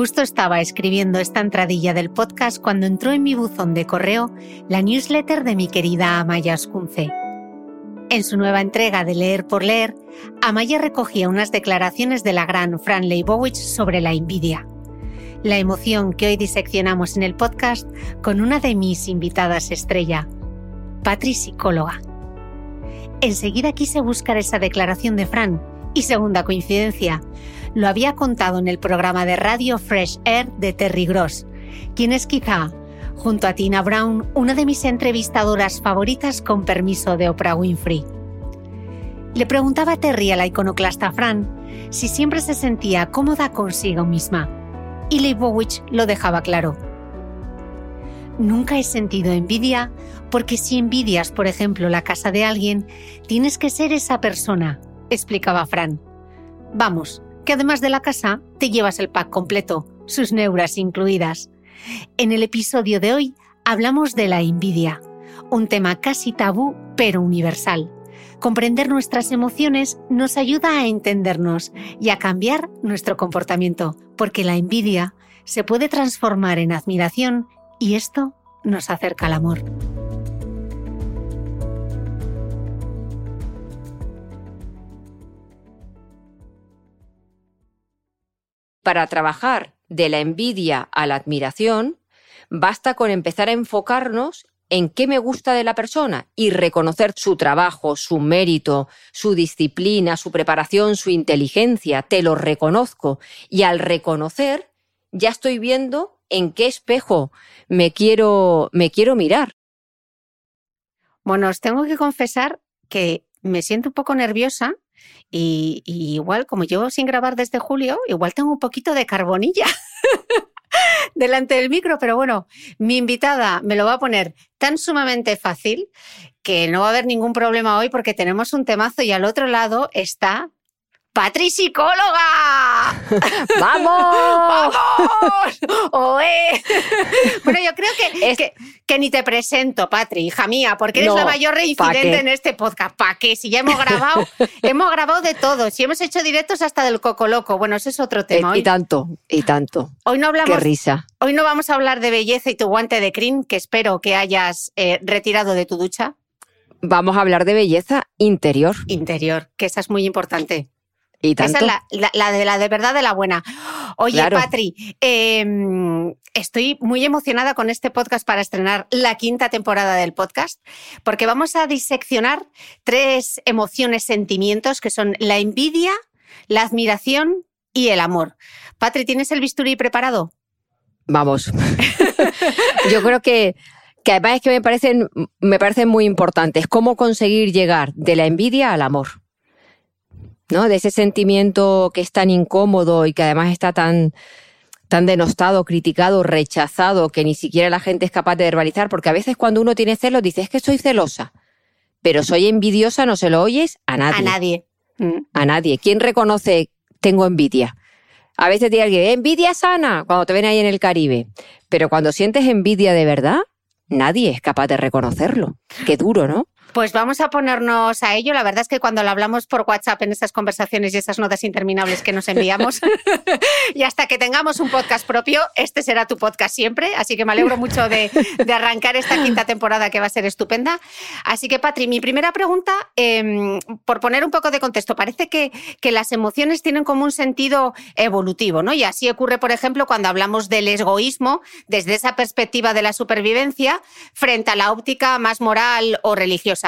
Justo estaba escribiendo esta entradilla del podcast cuando entró en mi buzón de correo la newsletter de mi querida Amaya Ascunce. En su nueva entrega de Leer por Leer, Amaya recogía unas declaraciones de la gran Fran Leibowitz sobre la envidia. La emoción que hoy diseccionamos en el podcast con una de mis invitadas estrella, Patri psicóloga. Enseguida quise buscar esa declaración de Fran y segunda coincidencia, lo había contado en el programa de radio Fresh Air de Terry Gross, quien es quizá, junto a Tina Brown, una de mis entrevistadoras favoritas con permiso de Oprah Winfrey. Le preguntaba a Terry a la iconoclasta Fran si siempre se sentía cómoda consigo misma, y Leibowitz lo dejaba claro. Nunca he sentido envidia porque si envidias, por ejemplo, la casa de alguien, tienes que ser esa persona, explicaba Fran. Vamos, que además de la casa te llevas el pack completo, sus neuras incluidas. En el episodio de hoy hablamos de la envidia, un tema casi tabú pero universal. Comprender nuestras emociones nos ayuda a entendernos y a cambiar nuestro comportamiento, porque la envidia se puede transformar en admiración y esto nos acerca al amor. Para trabajar de la envidia a la admiración, basta con empezar a enfocarnos en qué me gusta de la persona y reconocer su trabajo, su mérito, su disciplina, su preparación, su inteligencia, te lo reconozco. Y al reconocer, ya estoy viendo en qué espejo me quiero, me quiero mirar. Bueno, os tengo que confesar que me siento un poco nerviosa y, igual, como llevo sin grabar desde julio, igual tengo un poquito de carbonilla delante del micro, pero bueno, mi invitada me lo va a poner tan sumamente fácil que no va a haber ningún problema hoy porque tenemos un temazo y al otro lado está Patri psicóloga. ¡Vamos! ¡Vamos! Bueno, yo creo que, que, ni te presento, Patri, hija mía, porque eres la mayor reincidente en este podcast. ¿Para qué? Si ya hemos grabado, hemos grabado de todo. Si hemos hecho directos hasta del Coco Loco. Bueno, ese es otro tema. y tanto, y tanto. Hoy no hablamos. Qué risa. Hoy no vamos a hablar de belleza y tu guante de crin, que espero que hayas eh, retirado de tu ducha. Vamos a hablar de belleza interior. Interior, que esa es muy importante. Esa es la, de la de verdad de la buena. Oye, Patri, em, estoy muy emocionada con este podcast para estrenar la quinta temporada del podcast, porque vamos a diseccionar tres emociones, sentimientos que son la envidia, la admiración y el amor. Patri, ¿tienes el bisturí preparado? Vamos. Yo creo que, que además es que me parecen, me parecen muy importantes cómo conseguir llegar de la envidia al amor. ¿No? De ese sentimiento que es tan incómodo y que además está tan, tan denostado, criticado, rechazado, que ni siquiera la gente es capaz de verbalizar, porque a veces cuando uno tiene celos dice, es que soy celosa, pero soy envidiosa, no se lo oyes a nadie. A nadie. Mm. A nadie. ¿Quién reconoce tengo envidia? A veces dice alguien, envidia sana, cuando te ven ahí en el Caribe. Pero cuando sientes envidia de verdad, nadie es capaz de reconocerlo. Qué duro, ¿no? Pues vamos a ponernos a ello. La verdad es que cuando lo hablamos por WhatsApp en esas conversaciones y esas notas interminables que nos enviamos, y hasta que tengamos un podcast propio, este será tu podcast siempre. Así que me alegro mucho de, arrancar esta quinta temporada que va a ser estupenda. Así que, Patri, mi primera pregunta, em, por poner un poco de contexto, parece que, que las emociones tienen como un sentido evolutivo, ¿no? Y así ocurre, por ejemplo, cuando hablamos del egoísmo desde esa perspectiva de la supervivencia frente a la óptica más moral o religiosa.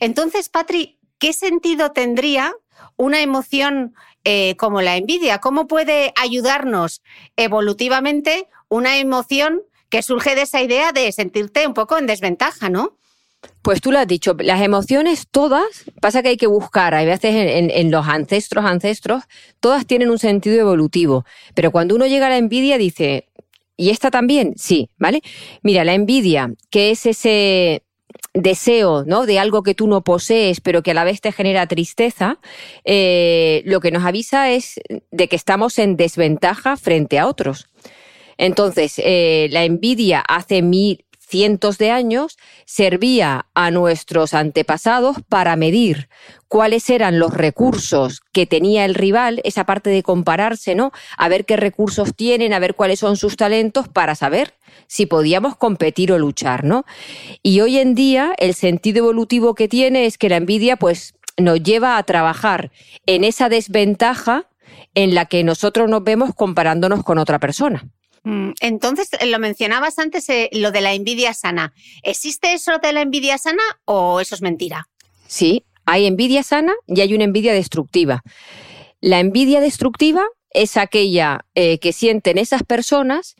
Entonces, Patri, ¿qué sentido tendría una emoción eh, como la envidia? ¿Cómo puede ayudarnos evolutivamente una emoción que surge de esa idea de sentirte un poco en desventaja, ¿no? Pues tú lo has dicho, las emociones todas, pasa que hay que buscar, hay veces en, los ancestros, ancestros, todas tienen un sentido evolutivo, pero cuando uno llega a la envidia dice, ¿y esta también? Sí, ¿vale? Mira, la envidia, que es ese, deseo, ¿no? De algo que tú no posees, pero que a la vez te genera tristeza, eh, lo que nos avisa es de que estamos en desventaja frente a otros. Entonces, eh, la envidia hace mil, cientos de años servía a nuestros antepasados para medir cuáles eran los recursos que tenía el rival, esa parte de compararse, ¿no? A ver qué recursos tienen, a ver cuáles son sus talentos para saber si podíamos competir o luchar, ¿no? Y hoy en día el sentido evolutivo que tiene es que la envidia pues nos lleva a trabajar en esa desventaja en la que nosotros nos vemos comparándonos con otra persona. Mm, entonces, eh, lo mencionabas antes, eh, lo de la envidia sana. ¿Existe eso de la envidia sana o eso es mentira? Sí, hay envidia sana y hay una envidia destructiva. La envidia destructiva es aquella eh, que sienten esas personas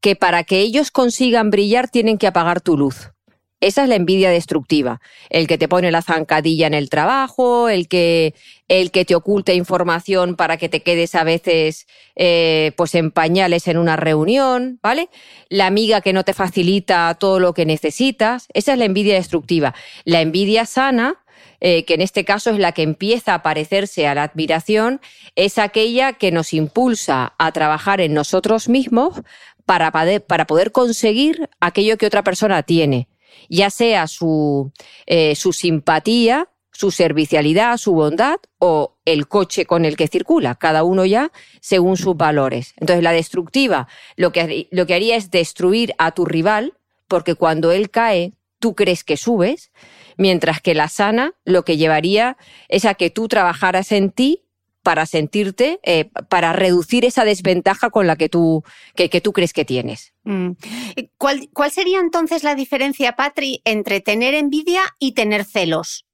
que para que ellos consigan brillar tienen que apagar tu luz. Esa es la envidia destructiva. El que te pone la zancadilla en el trabajo, el que, el que te oculta información para que te quedes a veces eh, pues en pañales en una reunión, ¿vale? La amiga que no te facilita todo lo que necesitas. Esa es la envidia destructiva. La envidia sana, eh, que en este caso es la que empieza a parecerse a la admiración, es aquella que nos impulsa a trabajar en nosotros mismos para, para poder conseguir aquello que otra persona tiene ya sea su, eh, su simpatía, su servicialidad, su bondad o el coche con el que circula, cada uno ya según sus valores. Entonces, la destructiva lo que, lo que haría es destruir a tu rival, porque cuando él cae, tú crees que subes, mientras que la sana lo que llevaría es a que tú trabajaras en ti para sentirte, eh, para reducir esa desventaja con la que tú, que, tú crees que tienes. Mm. ¿Cuál, ¿Cuál sería entonces la diferencia, Patri, entre tener envidia y tener celos?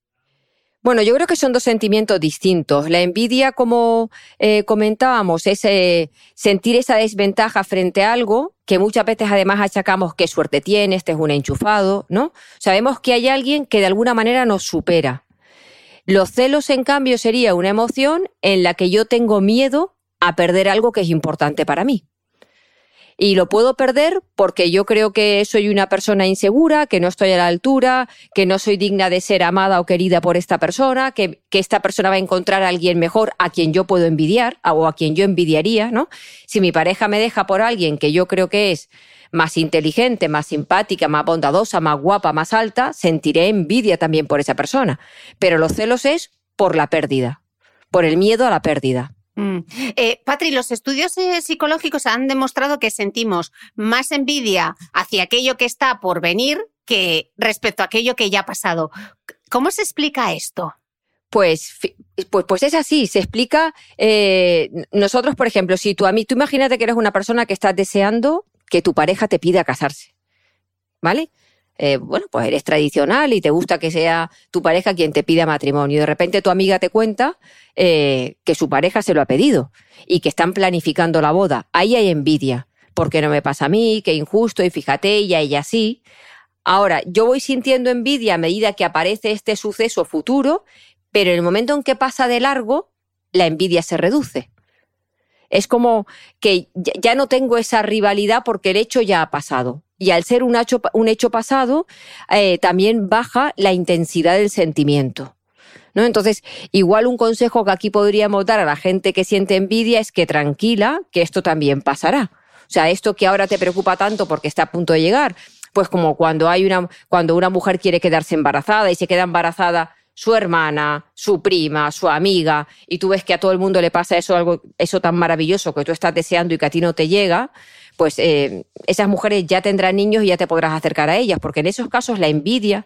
Bueno, yo creo que son dos sentimientos distintos. La envidia, como eh, comentábamos, es eh, sentir esa desventaja frente a algo que muchas veces además achacamos qué suerte tiene, este es un enchufado, ¿no? Sabemos que hay alguien que de alguna manera nos supera. Los celos, en cambio, sería una emoción en la que yo tengo miedo a perder algo que es importante para mí. Y lo puedo perder porque yo creo que soy una persona insegura, que no estoy a la altura, que no soy digna de ser amada o querida por esta persona, que, que esta persona va a encontrar a alguien mejor a quien yo puedo envidiar o a quien yo envidiaría, ¿no? Si mi pareja me deja por alguien que yo creo que es más inteligente, más simpática, más bondadosa, más guapa, más alta, sentiré envidia también por esa persona. Pero los celos es por la pérdida, por el miedo a la pérdida. Mm. Eh, Patri, los estudios eh, psicológicos han demostrado que sentimos más envidia hacia aquello que está por venir que respecto a aquello que ya ha pasado. ¿Cómo se explica esto? Pues Pues, pues es así, se explica. Eh, nosotros, por ejemplo, si tú a mí, tú imagínate que eres una persona que estás deseando que tu pareja te pida casarse. ¿Vale? Eh, bueno, pues eres tradicional y te gusta que sea tu pareja quien te pida matrimonio. Y de repente tu amiga te cuenta eh, que su pareja se lo ha pedido y que están planificando la boda. Ahí hay envidia. porque no me pasa a mí? Qué injusto. Y fíjate, ella, ella sí. Ahora, yo voy sintiendo envidia a medida que aparece este suceso futuro, pero en el momento en que pasa de largo, la envidia se reduce. Es como que ya no tengo esa rivalidad porque el hecho ya ha pasado. Y al ser un hecho, pasado, eh, también baja la intensidad del sentimiento. ¿No? Entonces, igual un consejo que aquí podríamos dar a la gente que siente envidia es que tranquila, que esto también pasará. O sea, esto que ahora te preocupa tanto porque está a punto de llegar, pues como cuando hay una, cuando una mujer quiere quedarse embarazada y se queda embarazada su hermana, su prima, su amiga, y tú ves que a todo el mundo le pasa eso, algo, eso tan maravilloso que tú estás deseando y que a ti no te llega, pues eh, esas mujeres ya tendrán niños y ya te podrás acercar a ellas, porque en esos casos la envidia,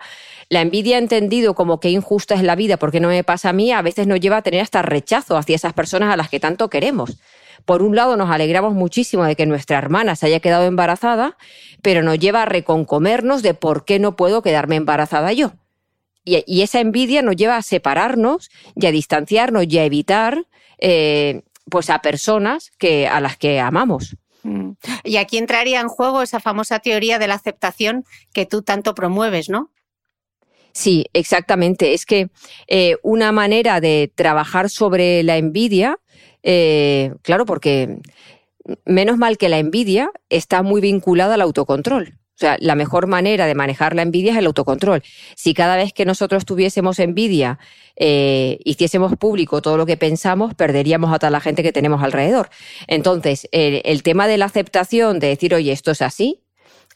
la envidia entendido como que injusta es la vida porque no me pasa a mí, a veces nos lleva a tener hasta rechazo hacia esas personas a las que tanto queremos. Por un lado, nos alegramos muchísimo de que nuestra hermana se haya quedado embarazada, pero nos lleva a reconcomernos de por qué no puedo quedarme embarazada yo. Y, esa envidia nos lleva a separarnos y a distanciarnos y a evitar eh, pues a personas que, a las que amamos. Mm. Y aquí entraría en juego esa famosa teoría de la aceptación que tú tanto promueves, ¿no? Sí, exactamente. Es que eh, una manera de trabajar sobre la envidia, eh, claro, porque menos mal que la envidia está muy vinculada al autocontrol. O sea, la mejor manera de manejar la envidia es el autocontrol. Si cada vez que nosotros tuviésemos envidia, eh, hiciésemos público todo lo que pensamos, perderíamos a toda la gente que tenemos alrededor. Entonces, el tema de la aceptación, de decir, oye, esto es así,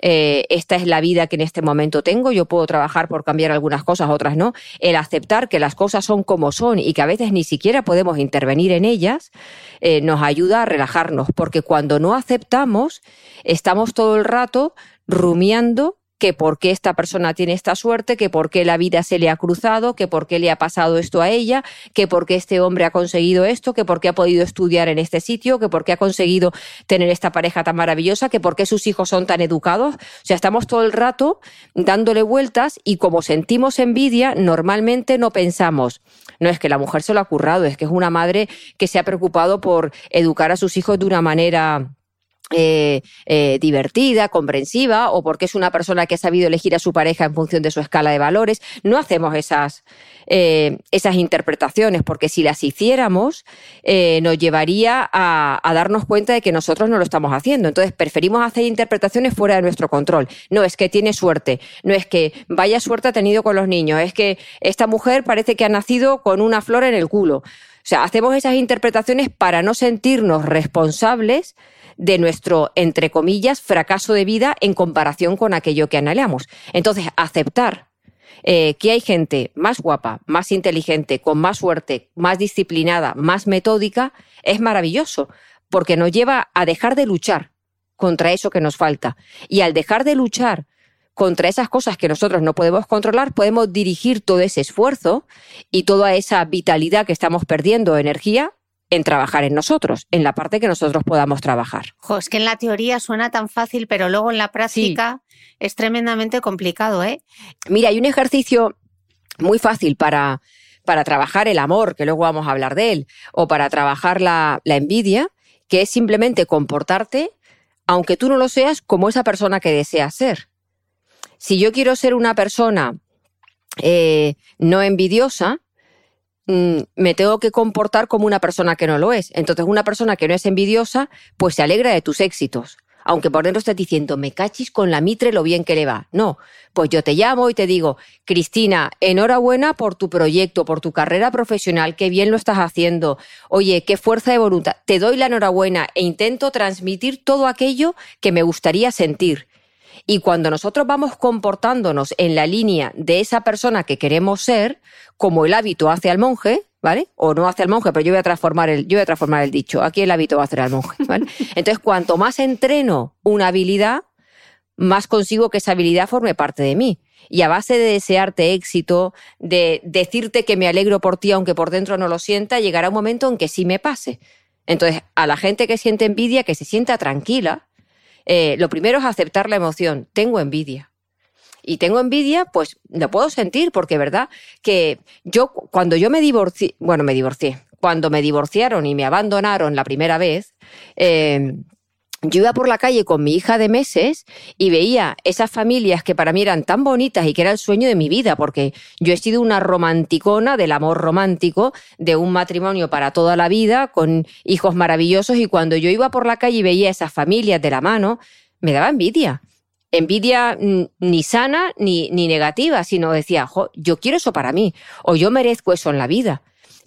eh, esta es la vida que en este momento tengo, yo puedo trabajar por cambiar algunas cosas, otras no, el aceptar que las cosas son como son y que a veces ni siquiera podemos intervenir en ellas, eh, nos ayuda a relajarnos, porque cuando no aceptamos, estamos todo el rato rumiando que por qué esta persona tiene esta suerte, que por qué la vida se le ha cruzado, que por qué le ha pasado esto a ella, que por qué este hombre ha conseguido esto, que por qué ha podido estudiar en este sitio, que por qué ha conseguido tener esta pareja tan maravillosa, que por qué sus hijos son tan educados. O sea, estamos todo el rato dándole vueltas y como sentimos envidia, normalmente no pensamos, no es que la mujer se lo ha currado, es que es una madre que se ha preocupado por educar a sus hijos de una manera eh, eh, divertida, comprensiva, o porque es una persona que ha sabido elegir a su pareja en función de su escala de valores. No hacemos esas, eh, esas interpretaciones, porque si las hiciéramos, nos llevaría a, a, darnos cuenta de que nosotros no lo estamos haciendo. Entonces, preferimos hacer interpretaciones fuera de nuestro control. No es que tiene suerte, no es que vaya suerte ha tenido con los niños, es que esta mujer parece que ha nacido con una flor en el culo. O sea, hacemos esas interpretaciones para no sentirnos responsables de nuestro, entre comillas, fracaso de vida en comparación con aquello que anhelamos. Entonces, aceptar eh, que hay gente más guapa, más inteligente, con más suerte, más disciplinada, más metódica, es maravilloso, porque nos lleva a dejar de luchar contra eso que nos falta. Y al dejar de luchar contra esas cosas que nosotros no podemos controlar, podemos dirigir todo ese esfuerzo y toda esa vitalidad que estamos perdiendo, energía, en trabajar en nosotros, en la parte que nosotros podamos trabajar. es que en la teoría suena tan fácil, pero luego en la práctica es tremendamente complicado, ¿eh? Mira, hay un ejercicio muy fácil para, para trabajar el amor, que luego vamos a hablar de él, o para trabajar la, envidia, que es simplemente comportarte, aunque tú no lo seas, como esa persona que deseas ser. Si yo quiero ser una persona eh, no envidiosa, me tengo que comportar como una persona que no lo es. Entonces, una persona que no es envidiosa, pues se alegra de tus éxitos. Aunque por dentro estés diciendo, me cachis con la mitre lo bien que le va. No, pues yo te llamo y te digo, Cristina, enhorabuena por tu proyecto, por tu carrera profesional, qué bien lo estás haciendo. Oye, qué fuerza de voluntad. Te doy la enhorabuena e intento transmitir todo aquello que me gustaría sentir. Y cuando nosotros vamos comportándonos en la línea de esa persona que queremos ser, como el hábito hace al monje, ¿vale? O no hace al monje, pero yo voy a transformar el, yo voy a transformar el dicho. Aquí el hábito va a hacer al monje, ¿vale? Entonces, cuanto más entreno una habilidad, más consigo que esa habilidad forme parte de mí. Y a base de desearte éxito, de decirte que me alegro por ti aunque por dentro no lo sienta, llegará un momento en que sí me pase. Entonces, a la gente que siente envidia, que se sienta tranquila, eh, lo primero es aceptar la emoción. Tengo envidia. Y tengo envidia, pues lo puedo sentir, porque verdad que yo, cuando yo me divorcié, bueno, me divorcié, cuando me divorciaron y me abandonaron la primera vez, eh, yo iba por la calle con mi hija de meses y veía esas familias que para mí eran tan bonitas y que era el sueño de mi vida, porque yo he sido una romanticona del amor romántico, de un matrimonio para toda la vida, con hijos maravillosos, y cuando yo iba por la calle y veía esas familias de la mano, me daba envidia. Envidia mm, ni sana ni, ni negativa, sino decía, yo quiero eso para mí, o yo merezco eso en la vida.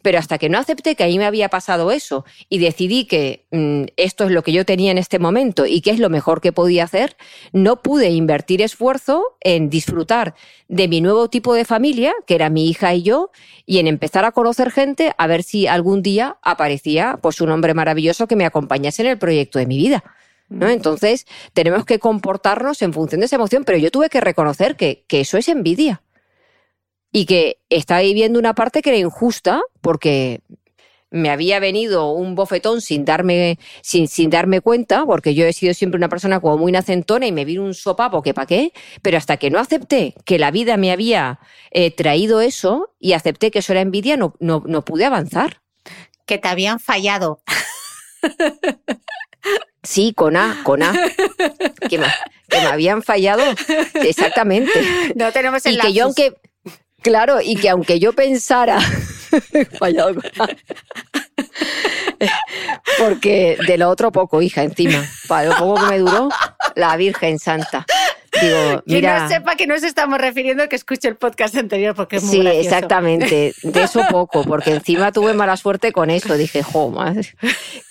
Pero hasta que no acepté que ahí me había pasado eso y decidí que mm, esto es lo que yo tenía en este momento y que es lo mejor que podía hacer, no pude invertir esfuerzo en disfrutar de mi nuevo tipo de familia, que era mi hija y yo, y en empezar a conocer gente a ver si algún día aparecía pues un hombre maravilloso que me acompañase en el proyecto de mi vida. ¿No? Mm. Entonces, tenemos que comportarnos en función de esa emoción, pero yo tuve que reconocer que, que eso es envidia y que estaba viviendo una parte que era injusta porque me había venido un bofetón sin darme, sin, sin darme cuenta, porque yo he sido siempre una persona como muy nacentona y me vino un sopapo que pa' qué, pero hasta que no acepté que la vida me había eh, traído eso y acepté que eso era envidia, no, no, no pude avanzar. Que te habían fallado. Sí, con A, con A. Que me, que me habían fallado. Exactamente. No tenemos el Y que yo, aunque, Claro, y que aunque yo pensara, fallado porque de lo otro poco, hija, encima, para lo poco que me duró, la Virgen Santa. Digo, mira, no sepa que nos estamos refiriendo que escuche el podcast anterior porque es muy Sí, exactamente, de eso poco, porque encima tuve mala suerte con eso, dije, jo, madre.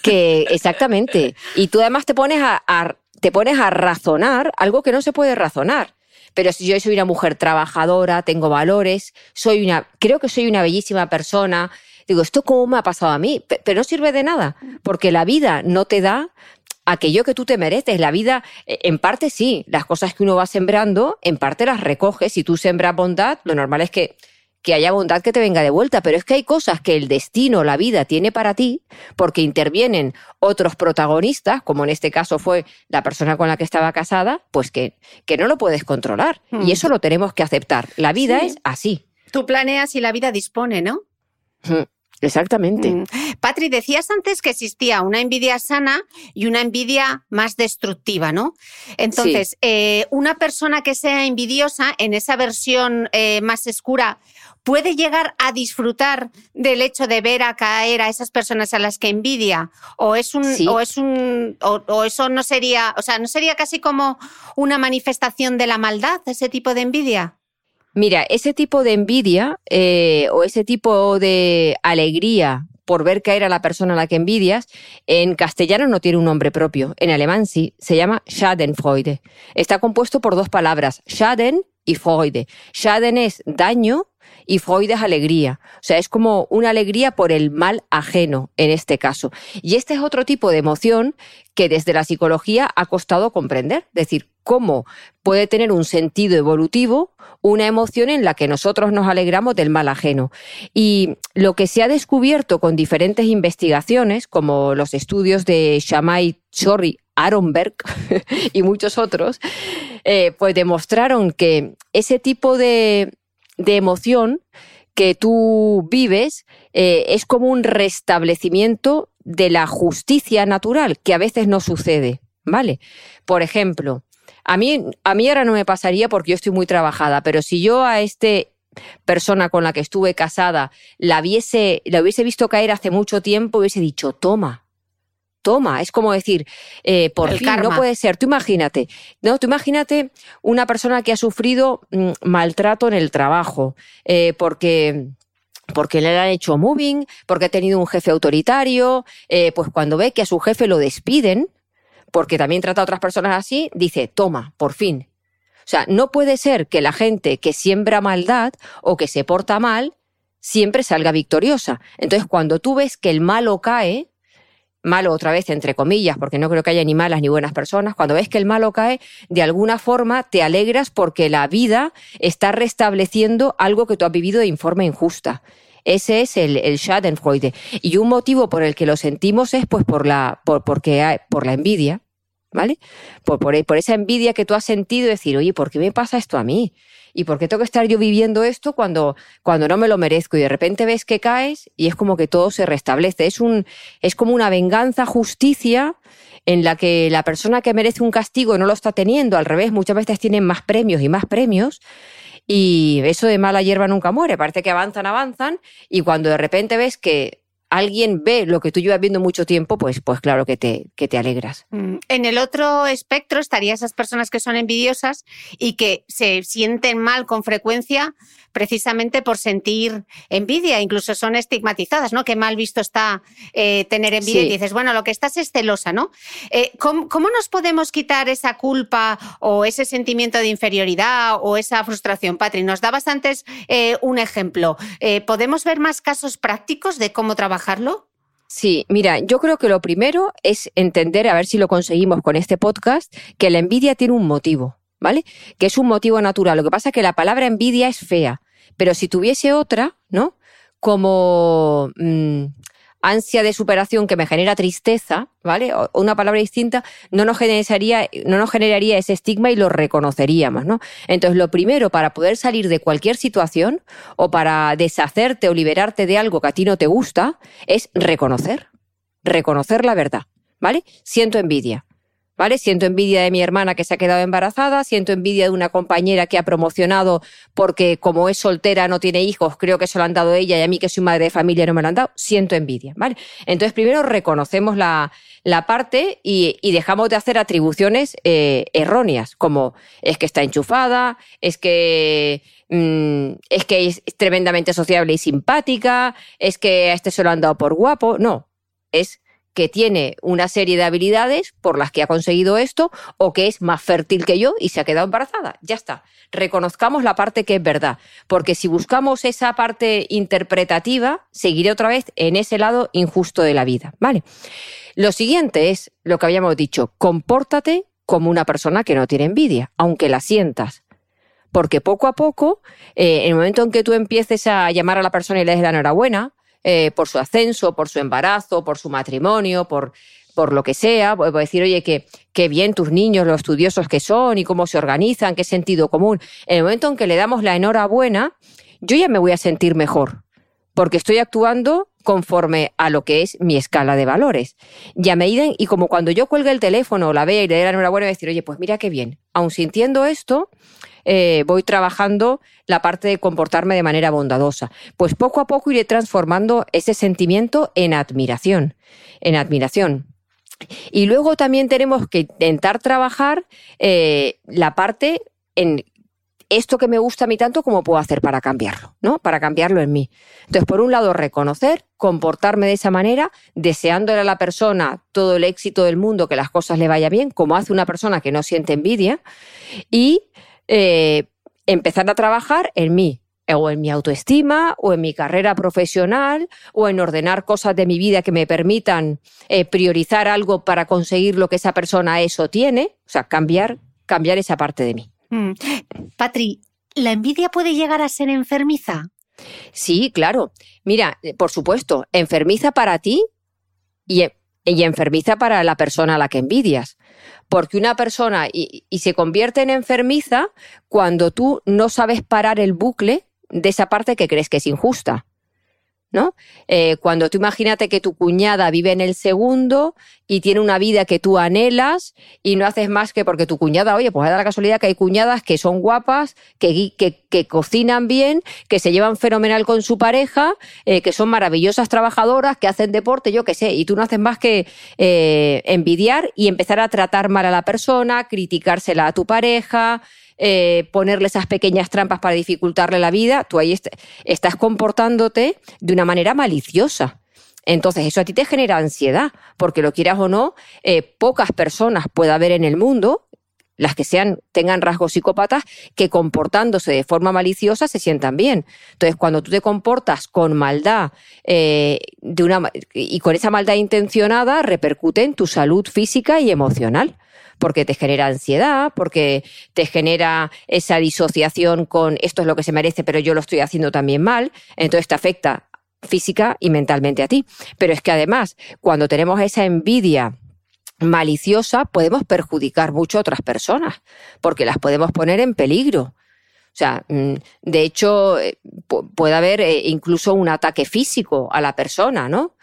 que exactamente, y tú además te pones a, te pones a razonar algo que no se puede razonar. Pero si yo soy una mujer trabajadora, tengo valores, soy una, creo que soy una bellísima persona, digo, ¿esto cómo me ha pasado a mí? Pero no sirve de nada, porque la vida no te da aquello que tú te mereces. La vida, eh, en parte sí, las cosas que uno va sembrando, en parte las recoges. Si tú sembras bondad, lo normal es que que haya bondad que te venga de vuelta, pero es que hay cosas que el destino, la vida tiene para ti, porque intervienen otros protagonistas, como en este caso fue la persona con la que estaba casada, pues que, que no lo puedes controlar. Y hmm. eso lo tenemos que aceptar. La vida es así. Tú planeas y la vida dispone, ¿no? Exactamente. Mm. Patri, decías antes que existía una envidia sana y una envidia más destructiva, ¿no? Entonces, eh, una persona que sea envidiosa en esa versión eh, más oscura puede llegar a disfrutar del hecho de ver a caer a esas personas a las que envidia o es un o es un o, eso no sería o sea no sería casi como una manifestación de la maldad ese tipo de envidia Mira, ese tipo de envidia eh, o ese tipo de alegría por ver caer a la persona a la que envidias, en castellano no tiene un nombre propio, en alemán sí, se llama Schadenfreude. Está compuesto por dos palabras, Schaden y Freude. Schaden es daño y Freude es alegría. O sea, es como una alegría por el mal ajeno en este caso. Y este es otro tipo de emoción que desde la psicología ha costado comprender. Es decir, cómo puede tener un sentido evolutivo una emoción en la que nosotros nos alegramos del mal ajeno. Y lo que se ha descubierto con diferentes investigaciones, como los estudios de Shamai Chori Aronberg y muchos otros, eh, pues demostraron que ese tipo de, de emoción que tú vives eh, es como un restablecimiento de la justicia natural, que a veces no sucede, ¿vale? Por ejemplo, a mí, a mí ahora no me pasaría porque yo estoy muy trabajada, pero si yo a este persona con la que estuve casada la hubiese, la hubiese visto caer hace mucho tiempo, hubiese dicho, toma, toma. Es como decir, eh, por fin, no puede ser. Tú imagínate, no, tú imagínate una persona que ha sufrido mm, maltrato en el trabajo, eh, porque porque le han hecho moving, porque ha tenido un jefe autoritario, eh, pues cuando ve que a su jefe lo despiden, porque también trata a otras personas así, dice, toma, por fin. O sea, no puede ser que la gente que siembra maldad o que se porta mal siempre salga victoriosa. Entonces, cuando tú ves que el malo cae, malo otra vez entre comillas, porque no creo que haya ni malas ni buenas personas, cuando ves que el malo cae, de alguna forma te alegras porque la vida está restableciendo algo que tú has vivido de forma injusta. Ese es el, el Schadenfreude. Y un motivo por el que lo sentimos es pues por la, por, porque por la envidia, ¿vale? Por, esa envidia que tú has sentido, decir, oye, ¿por qué me pasa esto a mí? ¿Y por qué tengo que estar yo viviendo esto cuando, cuando no me lo merezco? Y de repente ves que caes y es como que todo se restablece. Es, es como una venganza, justicia en la que la persona que merece un castigo no lo está teniendo. Al revés, muchas veces tienen más premios y más premios. Y eso de mala hierba nunca muere. Parece que avanzan, avanzan. Y cuando de repente ves que alguien ve lo que tú llevas viendo mucho tiempo, pues, pues claro que te, que te alegras. Mm. En el otro espectro estaría esas personas que son envidiosas y que se sienten mal con frecuencia precisamente por sentir envidia, incluso son estigmatizadas, ¿no? Qué mal visto está eh, tener envidia y dices, bueno, lo que estás es celosa, ¿no? Eh, ¿cómo, ¿cómo, nos podemos quitar esa culpa o ese sentimiento de inferioridad o esa frustración? Patri, nos dabas antes eh, un ejemplo. ¿Podemos ver más casos prácticos de cómo trabajarlo? Sí, mira, yo creo que lo primero es entender, a ver si lo conseguimos con este podcast, que la envidia tiene un motivo. ¿vale? Que es un motivo natural. Lo que pasa es que la palabra envidia es fea, pero si tuviese otra, ¿no? Como mm, ansia de superación que me genera tristeza, ¿vale? Una palabra distinta, no nos generaría, no nos generaría ese estigma y lo reconoceríamos, ¿no? Entonces, lo primero para poder salir de cualquier situación o para deshacerte o liberarte de algo que a ti no te gusta es reconocer, reconocer la verdad, ¿vale? Siento envidia. ¿Vale? Siento envidia de mi hermana que se ha quedado embarazada, siento envidia de una compañera que ha promocionado porque como es soltera, no tiene hijos, creo que se lo han dado ella y a mí que soy madre de familia no me lo han dado, siento envidia, ¿vale? Entonces primero reconocemos la, parte y, y, dejamos de hacer atribuciones eh, erróneas, como es que está enchufada, es que mm, es que es tremendamente sociable y simpática, es que a este se lo han dado por guapo, no, es que tiene una serie de habilidades por las que ha conseguido esto o que es más fértil que yo y se ha quedado embarazada. Ya está. Reconozcamos la parte que es verdad, porque si buscamos esa parte interpretativa, seguiré otra vez en ese lado injusto de la vida. ¿Vale? Lo siguiente es lo que habíamos dicho, compórtate como una persona que no tiene envidia, aunque la sientas. Porque poco a poco, eh, en el momento en que tú empieces a llamar a la persona y le des la enhorabuena, eh, por su ascenso, por su embarazo, por su matrimonio, por, por lo que sea, puedo decir, oye, que, bien tus niños, los estudiosos que son y cómo se organizan, qué sentido común. En el momento en que le damos la enhorabuena, yo ya me voy a sentir mejor, porque estoy actuando conforme a lo que es mi escala de valores. Y a medida, y como cuando yo cuelgue el teléfono, la vea y le dé la enhorabuena, voy a decir, oye, pues mira qué bien. Aun sintiendo esto, eh, voy trabajando la parte de comportarme de manera bondadosa. Pues poco a poco iré transformando ese sentimiento en admiración, en admiración. Y luego también tenemos que intentar trabajar eh, la parte en esto que me gusta a mí tanto, ¿cómo puedo hacer para cambiarlo? ¿No? Para cambiarlo en mí. Entonces, por un lado, reconocer, comportarme de esa manera, deseándole a la persona todo el éxito del mundo, que las cosas le vaya bien, como hace una persona que no siente envidia, y eh, empezar a trabajar en mí, o en mi autoestima, o en mi carrera profesional, o en ordenar cosas de mi vida que me permitan eh, priorizar algo para conseguir lo que esa persona es o tiene, o sea, cambiar, cambiar esa parte de mí. Mm. Patri, ¿la envidia puede llegar a ser enfermiza? Sí, claro. Mira, por supuesto, enfermiza para ti y, y enfermiza para la persona a la que envidias porque una persona y, se convierte en enfermiza cuando tú no sabes parar el bucle de esa parte que crees que es injusta. ¿No? Eh, cuando tú imagínate que tu cuñada vive en el segundo y tiene una vida que tú anhelas y no haces más que porque tu cuñada, oye, pues da la casualidad que hay cuñadas que son guapas, que, que, cocinan bien, que se llevan fenomenal con su pareja, eh, que son maravillosas trabajadoras, que hacen deporte, yo qué sé, y tú no haces más que eh, envidiar y empezar a tratar mal a la persona, criticársela a tu pareja, eh, ponerle esas pequeñas trampas para dificultarle la vida, tú ahí estás comportándote de una manera maliciosa. Entonces, eso a ti te genera ansiedad, porque lo quieras o no, eh, pocas personas puede haber en el mundo las que sean, tengan rasgos psicópatas, que comportándose de forma maliciosa se sientan bien. Entonces, cuando tú te comportas con maldad eh, y con esa maldad intencionada, repercute en tu salud física y emocional porque te genera ansiedad, porque te genera esa disociación con esto es lo que se merece, pero yo lo estoy haciendo también mal, entonces te afecta física y mentalmente a ti. Pero es que además, cuando tenemos esa envidia maliciosa, podemos perjudicar mucho a otras personas, porque las podemos poner en peligro. O sea, mm, de hecho, eh, puede haber eh, incluso un ataque físico a la persona, ¿no?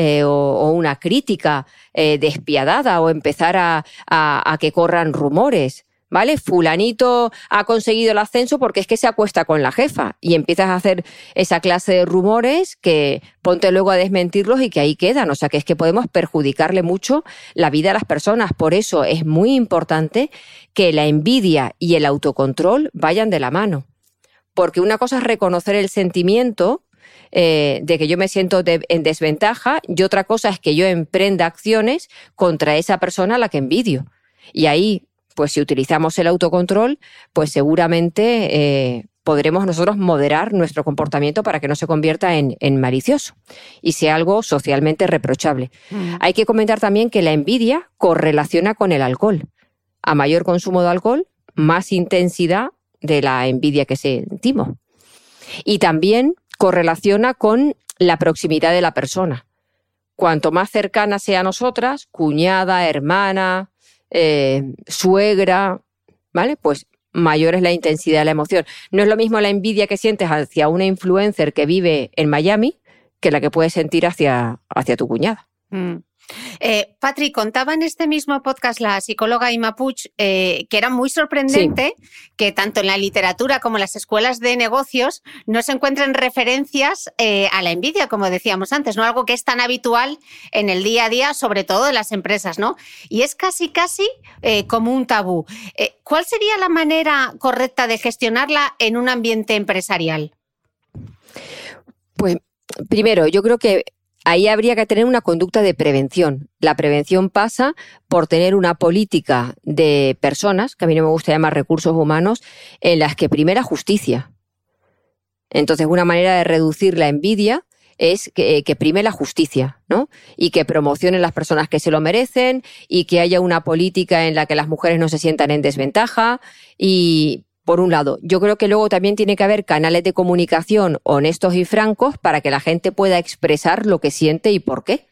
Eh, o, una crítica despiadada o empezar a que corran rumores. ¿vale? Fulanito ha conseguido el ascenso porque es que se acuesta con la jefa y empiezas a hacer esa clase de rumores que ponte luego a desmentirlos y que ahí quedan. O sea, que es que podemos perjudicarle mucho la vida a las personas. Por eso es muy importante que la envidia y el autocontrol vayan de la mano. Porque una cosa es reconocer el sentimiento eh, de que yo me siento en desventaja y otra cosa es que yo emprenda acciones contra esa persona a la que envidio. Y ahí pues si utilizamos el autocontrol, pues seguramente eh, podremos nosotros moderar nuestro comportamiento para que no se convierta en, malicioso y sea algo socialmente reprochable. Mm. Hay que comentar también que la envidia correlaciona con el alcohol. A mayor consumo de alcohol, más intensidad de la envidia que sentimos. Y también correlaciona con la proximidad de la persona. Cuanto más cercana sea a nosotras, cuñada, hermana, eh, suegra, ¿vale? Pues mayor es la intensidad de la emoción. No es lo mismo la envidia que sientes hacia una influencer que vive en Miami que la que puedes sentir hacia, hacia tu cuñada. Mm. Eh, Patri, contaba en este mismo podcast la psicóloga Ima Puch eh, que era muy sorprendente que tanto en la literatura como en las escuelas de negocios no se encuentren referencias eh, a la envidia, como decíamos antes, ¿no? Algo que es tan habitual en el día a día, sobre todo en las empresas, ¿no? Y es casi, casi como un tabú. ¿Cuál sería la manera correcta de gestionarla en un ambiente empresarial? Pues primero, yo creo que ahí habría que tener una conducta de prevención. La prevención pasa por tener una política de personas, que a mí no me gusta llamar recursos humanos, en las que primera justicia. Entonces, una manera de reducir la envidia es que, que, prime la justicia, ¿no? Y que promocionen las personas que se lo merecen y que haya una política en la que las mujeres no se sientan en desventaja y por un lado. Yo creo que luego también tiene que haber canales de comunicación honestos y francos para que la gente pueda expresar lo que siente y por qué.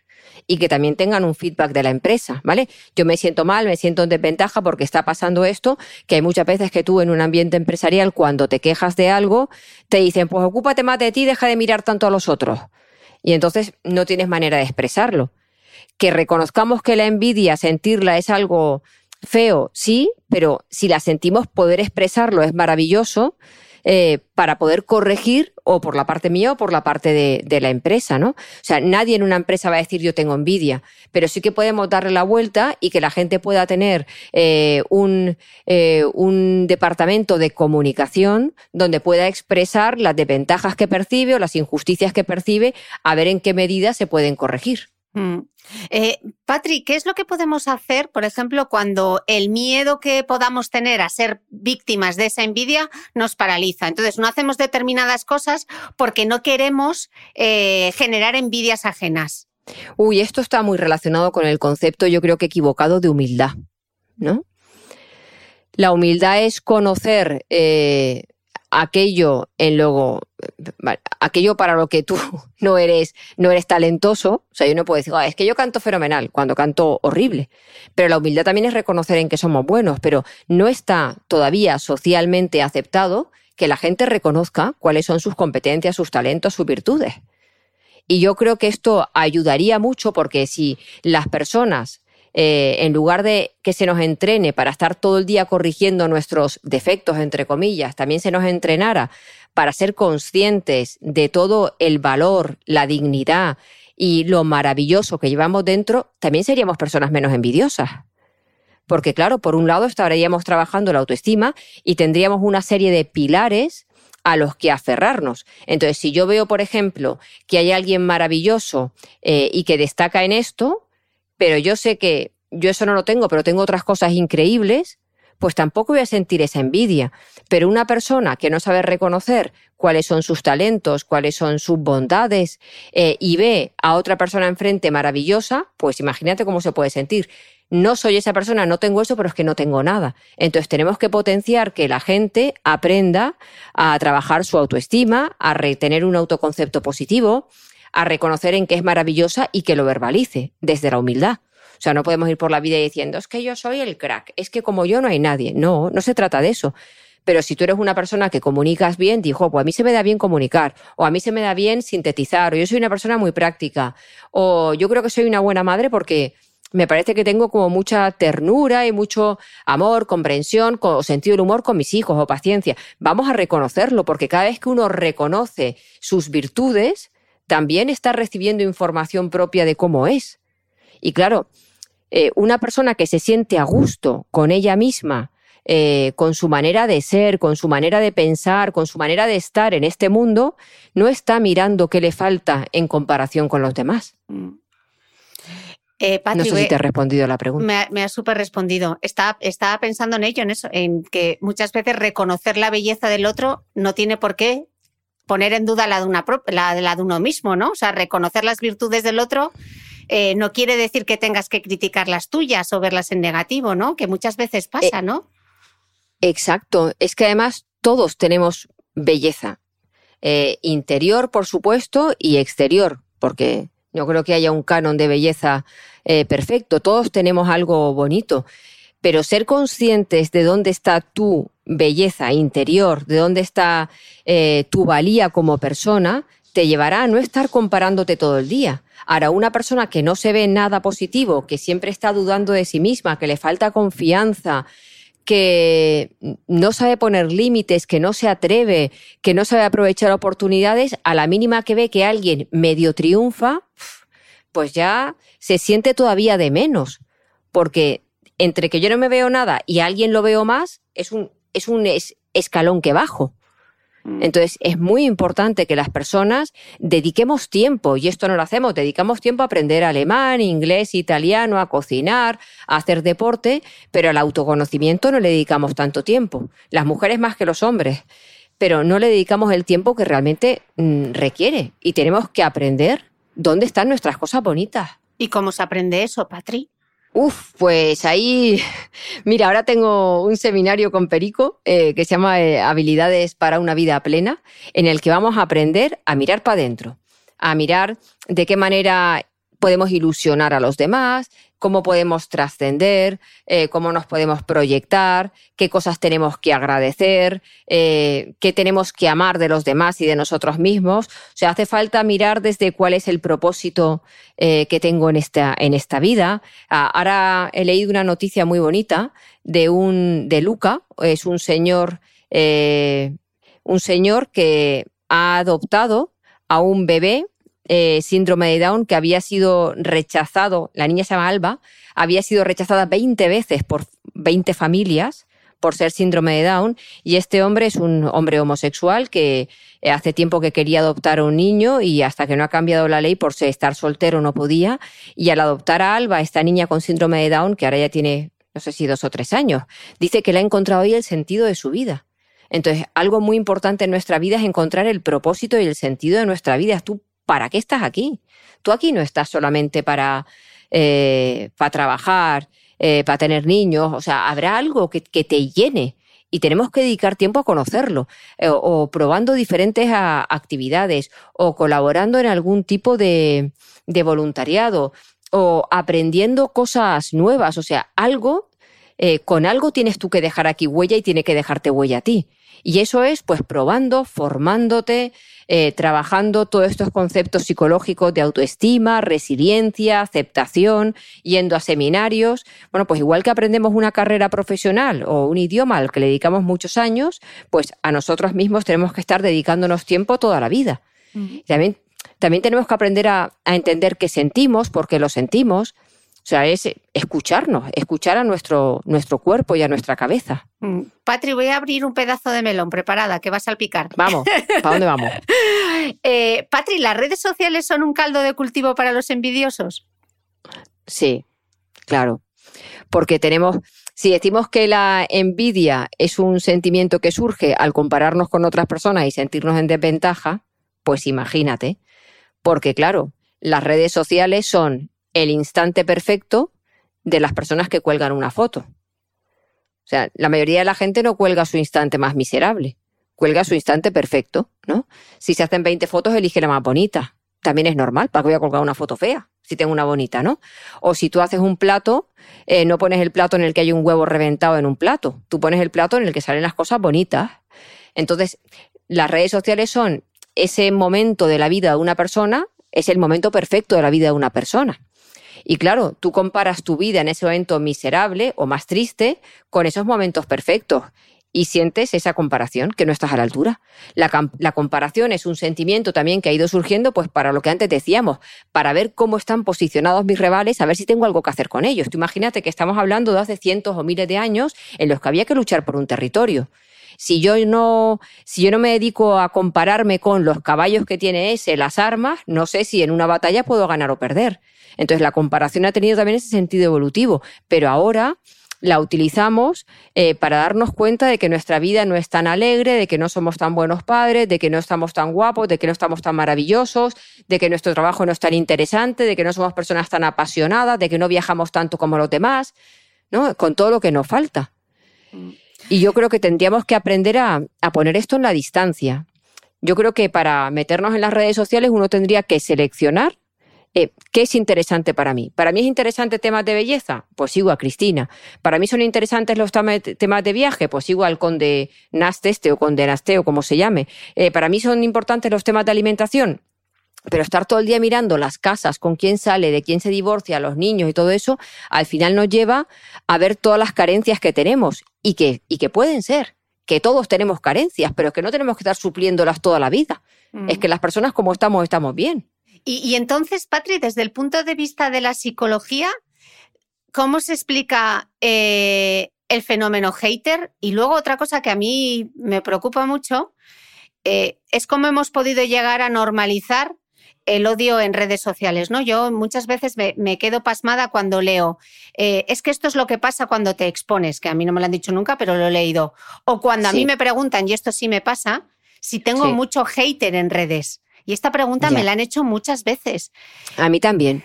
Y que también tengan un feedback de la empresa, ¿vale? Yo me siento mal, me siento en desventaja porque está pasando esto, que hay muchas veces que tú en un ambiente empresarial, cuando te quejas de algo, te dicen, pues ocúpate más de ti, deja de mirar tanto a los otros. Y entonces no tienes manera de expresarlo. Que reconozcamos que la envidia, sentirla es algo feo, sí, pero si la sentimos, poder expresarlo es maravilloso eh, para poder corregir o por la parte mía o por la parte de, la empresa, ¿no? O sea, nadie en una empresa va a decir yo tengo envidia, pero sí que podemos darle la vuelta y que la gente pueda tener eh, un, eh, un departamento de comunicación donde pueda expresar las desventajas que percibe o las injusticias que percibe, a ver en qué medida se pueden corregir. Mm. Eh, Patrick, ¿qué es lo que podemos hacer, por ejemplo, cuando el miedo que podamos tener a ser víctimas de esa envidia nos paraliza? Entonces, no hacemos determinadas cosas porque no queremos eh, generar envidias ajenas. Uy, esto está muy relacionado con el concepto, yo creo que equivocado, de humildad, ¿no? La humildad es conocer eh, aquello en luego aquello para lo que tú no eres no eres talentoso o sea yo no puedo decir es que yo canto fenomenal cuando canto horrible. Pero la humildad también es reconocer en que somos buenos pero no está todavía socialmente aceptado que la gente reconozca cuáles son sus competencias sus talentos sus virtudes. Y yo creo que esto ayudaría mucho porque si las personas eh, en lugar de que se nos entrene para estar todo el día corrigiendo nuestros defectos, entre comillas, también se nos entrenara para ser conscientes de todo el valor, la dignidad y lo maravilloso que llevamos dentro, también seríamos personas menos envidiosas. Porque claro, por un lado estaríamos trabajando la autoestima y tendríamos una serie de pilares a los que aferrarnos. Entonces, si yo veo, por ejemplo, que hay alguien maravilloso eh, y que destaca en esto, pero yo sé que yo eso no lo tengo, pero tengo otras cosas increíbles, pues tampoco voy a sentir esa envidia. Pero una persona que no sabe reconocer cuáles son sus talentos, cuáles son sus bondades, eh, y ve a otra persona enfrente maravillosa, pues imagínate cómo se puede sentir. No soy esa persona, no tengo eso, pero es que no tengo nada. Entonces tenemos que potenciar que la gente aprenda a trabajar su autoestima, a retener un autoconcepto positivo, a reconocer en qué es maravillosa y que lo verbalice desde la humildad. O sea, no podemos ir por la vida diciendo, es que yo soy el crack, es que como yo no hay nadie. No, no se trata de eso. Pero si tú eres una persona que comunicas bien, dijo, pues a mí se me da bien comunicar, o a mí se me da bien sintetizar, o yo soy una persona muy práctica, o yo creo que soy una buena madre porque me parece que tengo como mucha ternura y mucho amor, comprensión, o sentido del humor con mis hijos o paciencia. Vamos a reconocerlo, porque cada vez que uno reconoce sus virtudes, también está recibiendo información propia de cómo es. Y claro, eh, una persona que se siente a gusto con ella misma, eh, con su manera de ser, con su manera de pensar, con su manera de estar en este mundo, no está mirando qué le falta en comparación con los demás. Mm. Eh, no sé si te ha respondido la pregunta. Me ha, me súper respondido. Estaba, estaba pensando en ello, en eso, en que muchas veces reconocer la belleza del otro no tiene por qué poner en duda la de, una, la, la de uno mismo, ¿no? O sea, reconocer las virtudes del otro eh, no quiere decir que tengas que criticar las tuyas o verlas en negativo, ¿no? Que muchas veces pasa, eh, ¿no? Exacto. Es que además todos tenemos belleza. Eh, interior, por supuesto, y exterior, porque no creo que haya un canon de belleza perfecto. Todos tenemos algo bonito. Pero ser conscientes de dónde está tu belleza interior, de dónde está tu valía como persona, te llevará a no estar comparándote todo el día. Ahora, una persona que no se ve nada positivo, que siempre está dudando de sí misma, que le falta confianza, que no sabe poner límites, que no se atreve, que no sabe aprovechar oportunidades, a la mínima que ve que alguien medio triunfa, pues ya se siente todavía de menos. Porque entre que yo no me veo nada y alguien lo veo más, es un, es un escalón que bajo. Mm. Entonces, es muy importante que las personas dediquemos tiempo, y esto no lo hacemos, dedicamos tiempo a aprender alemán, inglés, italiano, a cocinar, a hacer deporte, pero al autoconocimiento no le dedicamos tanto tiempo. Las mujeres más que los hombres, pero no le dedicamos el tiempo que realmente mm, requiere. Y tenemos que aprender dónde están nuestras cosas bonitas. ¿Y cómo se aprende eso, Patri? Uf, pues ahí, mira, ahora tengo un seminario con Perico eh, que se llama eh, Habilidades para una vida plena, en el que vamos a aprender a mirar para adentro, a mirar de qué manera podemos ilusionar a los demás, cómo podemos trascender, eh, cómo nos podemos proyectar, qué cosas tenemos que agradecer, eh, qué tenemos que amar de los demás y de nosotros mismos. O sea, hace falta mirar desde cuál es el propósito eh, que tengo en esta, en esta vida. Ah, ahora he leído una noticia muy bonita de un, de Luca, es un señor, un señor que ha adoptado a un bebé eh, síndrome de Down que había sido rechazado, la niña se llama Alba, había sido rechazada 20 veces por 20 familias por ser síndrome de Down y este hombre es un hombre homosexual que eh, hace tiempo que quería adoptar a un niño y hasta que no ha cambiado la ley por estar soltero no podía y al adoptar a Alba, esta niña con síndrome de Down que ahora ya tiene no sé si dos o tres años, dice que le ha encontrado ahí el sentido de su vida. Entonces, algo muy importante en nuestra vida es encontrar el propósito y el sentido de nuestra vida. Tú ¿para qué estás aquí? Tú aquí no estás solamente para, eh, para trabajar, eh, para tener niños, o sea, habrá algo que, te llene y tenemos que dedicar tiempo a conocerlo, eh, o, probando diferentes actividades, o colaborando en algún tipo de, de, voluntariado, o aprendiendo cosas nuevas, o sea, algo, con algo tienes tú que dejar aquí huella y tiene que dejarte huella a ti. Y eso es pues probando, formándote, eh, trabajando todos estos conceptos psicológicos de autoestima, resiliencia, aceptación, yendo a seminarios. Bueno, pues igual que aprendemos una carrera profesional o un idioma al que le dedicamos muchos años, pues a nosotros mismos tenemos que estar dedicándonos tiempo toda la vida. También, también tenemos que aprender a, a entender qué sentimos, por qué lo sentimos, sea, es escucharnos, escuchar a nuestro, nuestro cuerpo y a nuestra cabeza. Mm. Patri, voy a abrir un pedazo de melón, preparada, que vas a salpicar. Vamos, ¿para dónde vamos? eh, Patri, ¿las redes sociales son un caldo de cultivo para los envidiosos? Sí, claro. Porque tenemos, Si decimos que la envidia es un sentimiento que surge al compararnos con otras personas y sentirnos en desventaja, pues imagínate. Porque claro, las redes sociales son el instante perfecto de las personas que cuelgan una foto. O sea, la mayoría de la gente no cuelga su instante más miserable, cuelga su instante perfecto, ¿no? Si se hacen 20 fotos, elige la más bonita. También es normal, ¿para qué voy a colgar una foto fea? Si tengo una bonita, ¿no? O si tú haces un plato, eh, no pones el plato en el que hay un huevo reventado en un plato, tú pones el plato en el que salen las cosas bonitas. Entonces, las redes sociales son ese momento de la vida de una persona, es el momento perfecto de la vida de una persona. Y claro, tú comparas tu vida en ese momento miserable o más triste con esos momentos perfectos y sientes esa comparación, que no estás a la altura. La, comparación es un sentimiento también que ha ido surgiendo, pues para lo que antes decíamos, para ver cómo están posicionados mis rivales, a ver si tengo algo que hacer con ellos. Tú imagínate que estamos hablando de hace cientos o miles de años en los que había que luchar por un territorio. Si yo no, si yo no me dedico a compararme con los caballos que tiene ese, las armas, no sé si en una batalla puedo ganar o perder. Entonces la comparación ha tenido también ese sentido evolutivo, pero ahora la utilizamos eh, para darnos cuenta de que nuestra vida no es tan alegre, de que no somos tan buenos padres, de que no estamos tan guapos, de que no estamos tan maravillosos, de que nuestro trabajo no es tan interesante, de que no somos personas tan apasionadas, de que no viajamos tanto como los demás, ¿no? Con todo lo que nos falta. Y yo creo que tendríamos que aprender a poner esto en la distancia. Yo creo que para meternos en las redes sociales uno tendría que seleccionar eh, ¿Qué es interesante para mí? ¿Para mí es interesante temas de belleza? Pues sigo a Cristina. ¿Para mí son interesantes los temas de viaje? Pues sigo al conde Nasteste o conde Nasteo, como se llame. Eh, ¿Para mí son importantes los temas de alimentación? Pero estar todo el día mirando las casas, con quién sale, de quién se divorcia, los niños y todo eso, al final nos lleva a ver todas las carencias que tenemos y que, y que pueden ser que todos tenemos carencias, pero que no tenemos que estar supliéndolas toda la vida. Es mm. que las personas como estamos, estamos bien. Y, entonces, Patri, desde el punto de vista de la psicología, ¿cómo se explica eh, el fenómeno hater? Y luego otra cosa que a mí me preocupa mucho eh, es cómo hemos podido llegar a normalizar el odio en redes sociales, ¿no? Yo muchas veces me, quedo pasmada cuando leo, eh, es que esto es lo que pasa cuando te expones, que a mí no me lo han dicho nunca, pero lo he leído. O cuando a mí me preguntan, y esto sí me pasa, si tengo mucho hater en redes. Y esta pregunta me la han hecho muchas veces. A mí también.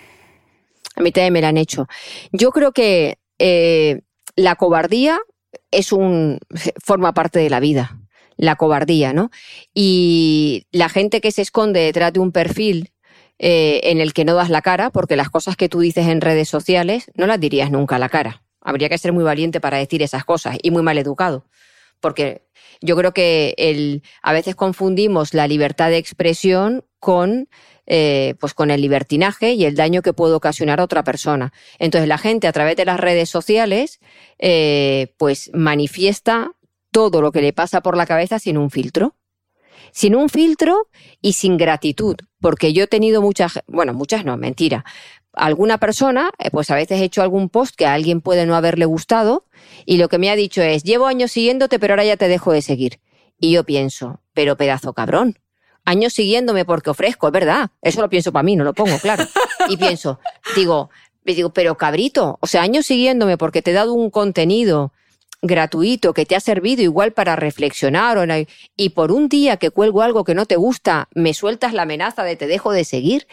A mí también me la han hecho. Yo creo que eh, la cobardía es un forma parte de la vida. La cobardía, ¿no? Y la gente que se esconde detrás de un perfil eh, en el que no das la cara, porque las cosas que tú dices en redes sociales no las dirías nunca a la cara. Habría que ser muy valiente para decir esas cosas y muy mal educado. Porque yo creo que el, a veces confundimos la libertad de expresión con, eh, pues con el libertinaje y el daño que puede ocasionar a otra persona. Entonces la gente a través de las redes sociales eh, pues manifiesta todo lo que le pasa por la cabeza sin un filtro. Sin un filtro y sin gratitud, porque yo he tenido muchas, bueno, muchas no, mentira, alguna persona, eh, pues a veces he hecho algún post que a alguien puede no haberle gustado y lo que me ha dicho es, llevo años siguiéndote, pero ahora ya te dejo de seguir. Y yo pienso, pero pedazo cabrón, años siguiéndome porque ofrezco, es verdad, eso lo pienso para mí, no lo pongo, claro. Y pienso, digo, digo, pero cabrito, o sea, años siguiéndome porque te he dado un contenido gratuito que te ha servido igual para reflexionar o y por un día que cuelgo algo que no te gusta, me sueltas la amenaza de te dejo de seguir.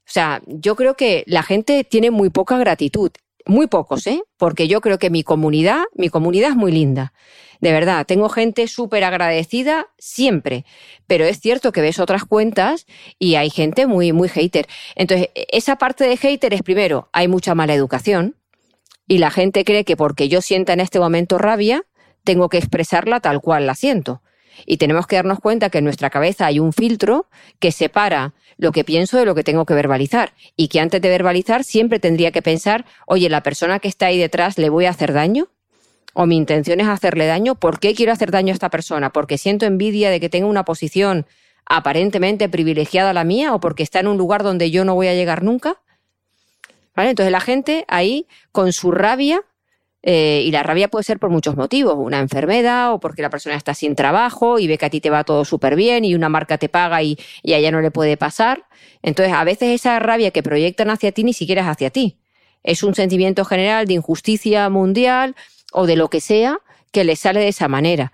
O sea, yo creo que la gente tiene muy poca gratitud. Muy pocos, ¿eh? Porque yo creo que mi comunidad, mi comunidad es muy linda. De verdad, tengo gente súper agradecida siempre. Pero es cierto que ves otras cuentas y hay gente muy, muy hater. Entonces, esa parte de hater es primero, hay mucha mala educación y la gente cree que porque yo sienta en este momento rabia, tengo que expresarla tal cual la siento. Y tenemos que darnos cuenta que en nuestra cabeza hay un filtro que separa lo que pienso de lo que tengo que verbalizar. Y que antes de verbalizar siempre tendría que pensar, oye, la persona que está ahí detrás, ¿le voy a hacer daño? ¿O mi intención es hacerle daño? ¿Por qué quiero hacer daño a esta persona? ¿Porque siento envidia de que tenga una posición aparentemente privilegiada a la mía o porque está en un lugar donde yo no voy a llegar nunca? ¿Vale? Entonces la gente ahí, con su rabia, eh, y la rabia puede ser por muchos motivos, una enfermedad o porque la persona está sin trabajo y ve que a ti te va todo súper bien y una marca te paga y, a ella no le puede pasar. Entonces, a veces esa rabia que proyectan hacia ti ni siquiera es hacia ti. Es un sentimiento general de injusticia mundial o de lo que sea que les sale de esa manera.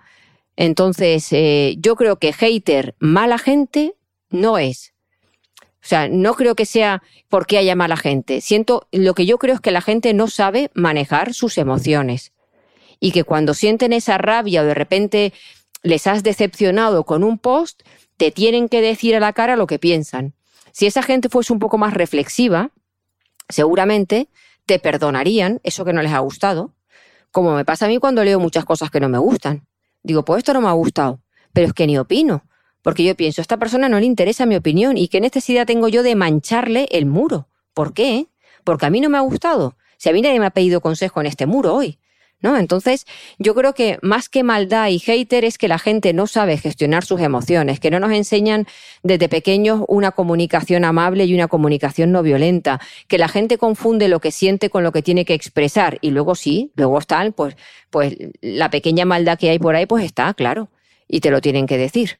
Entonces, eh, yo creo que hater, mala gente, no es. O sea, no creo que sea porque haya mala gente. Siento, lo que yo creo es que la gente no sabe manejar sus emociones. Y que cuando sienten esa rabia o de repente les has decepcionado con un post, te tienen que decir a la cara lo que piensan. Si esa gente fuese un poco más reflexiva, seguramente te perdonarían eso que no les ha gustado, como me pasa a mí cuando leo muchas cosas que no me gustan. Digo, pues esto no me ha gustado, pero es que ni opino, porque yo pienso, a esta persona no le interesa mi opinión y qué necesidad tengo yo de mancharle el muro. ¿Por qué? Porque a mí no me ha gustado. Si a mí nadie me ha pedido consejo en este muro hoy. ¿No? Entonces, yo creo que más que maldad y hater es que la gente no sabe gestionar sus emociones, que no nos enseñan desde pequeños una comunicación amable y una comunicación no violenta, que la gente confunde lo que siente con lo que tiene que expresar y luego sí, luego están, pues, pues la pequeña maldad que hay por ahí, pues está, claro, y te lo tienen que decir.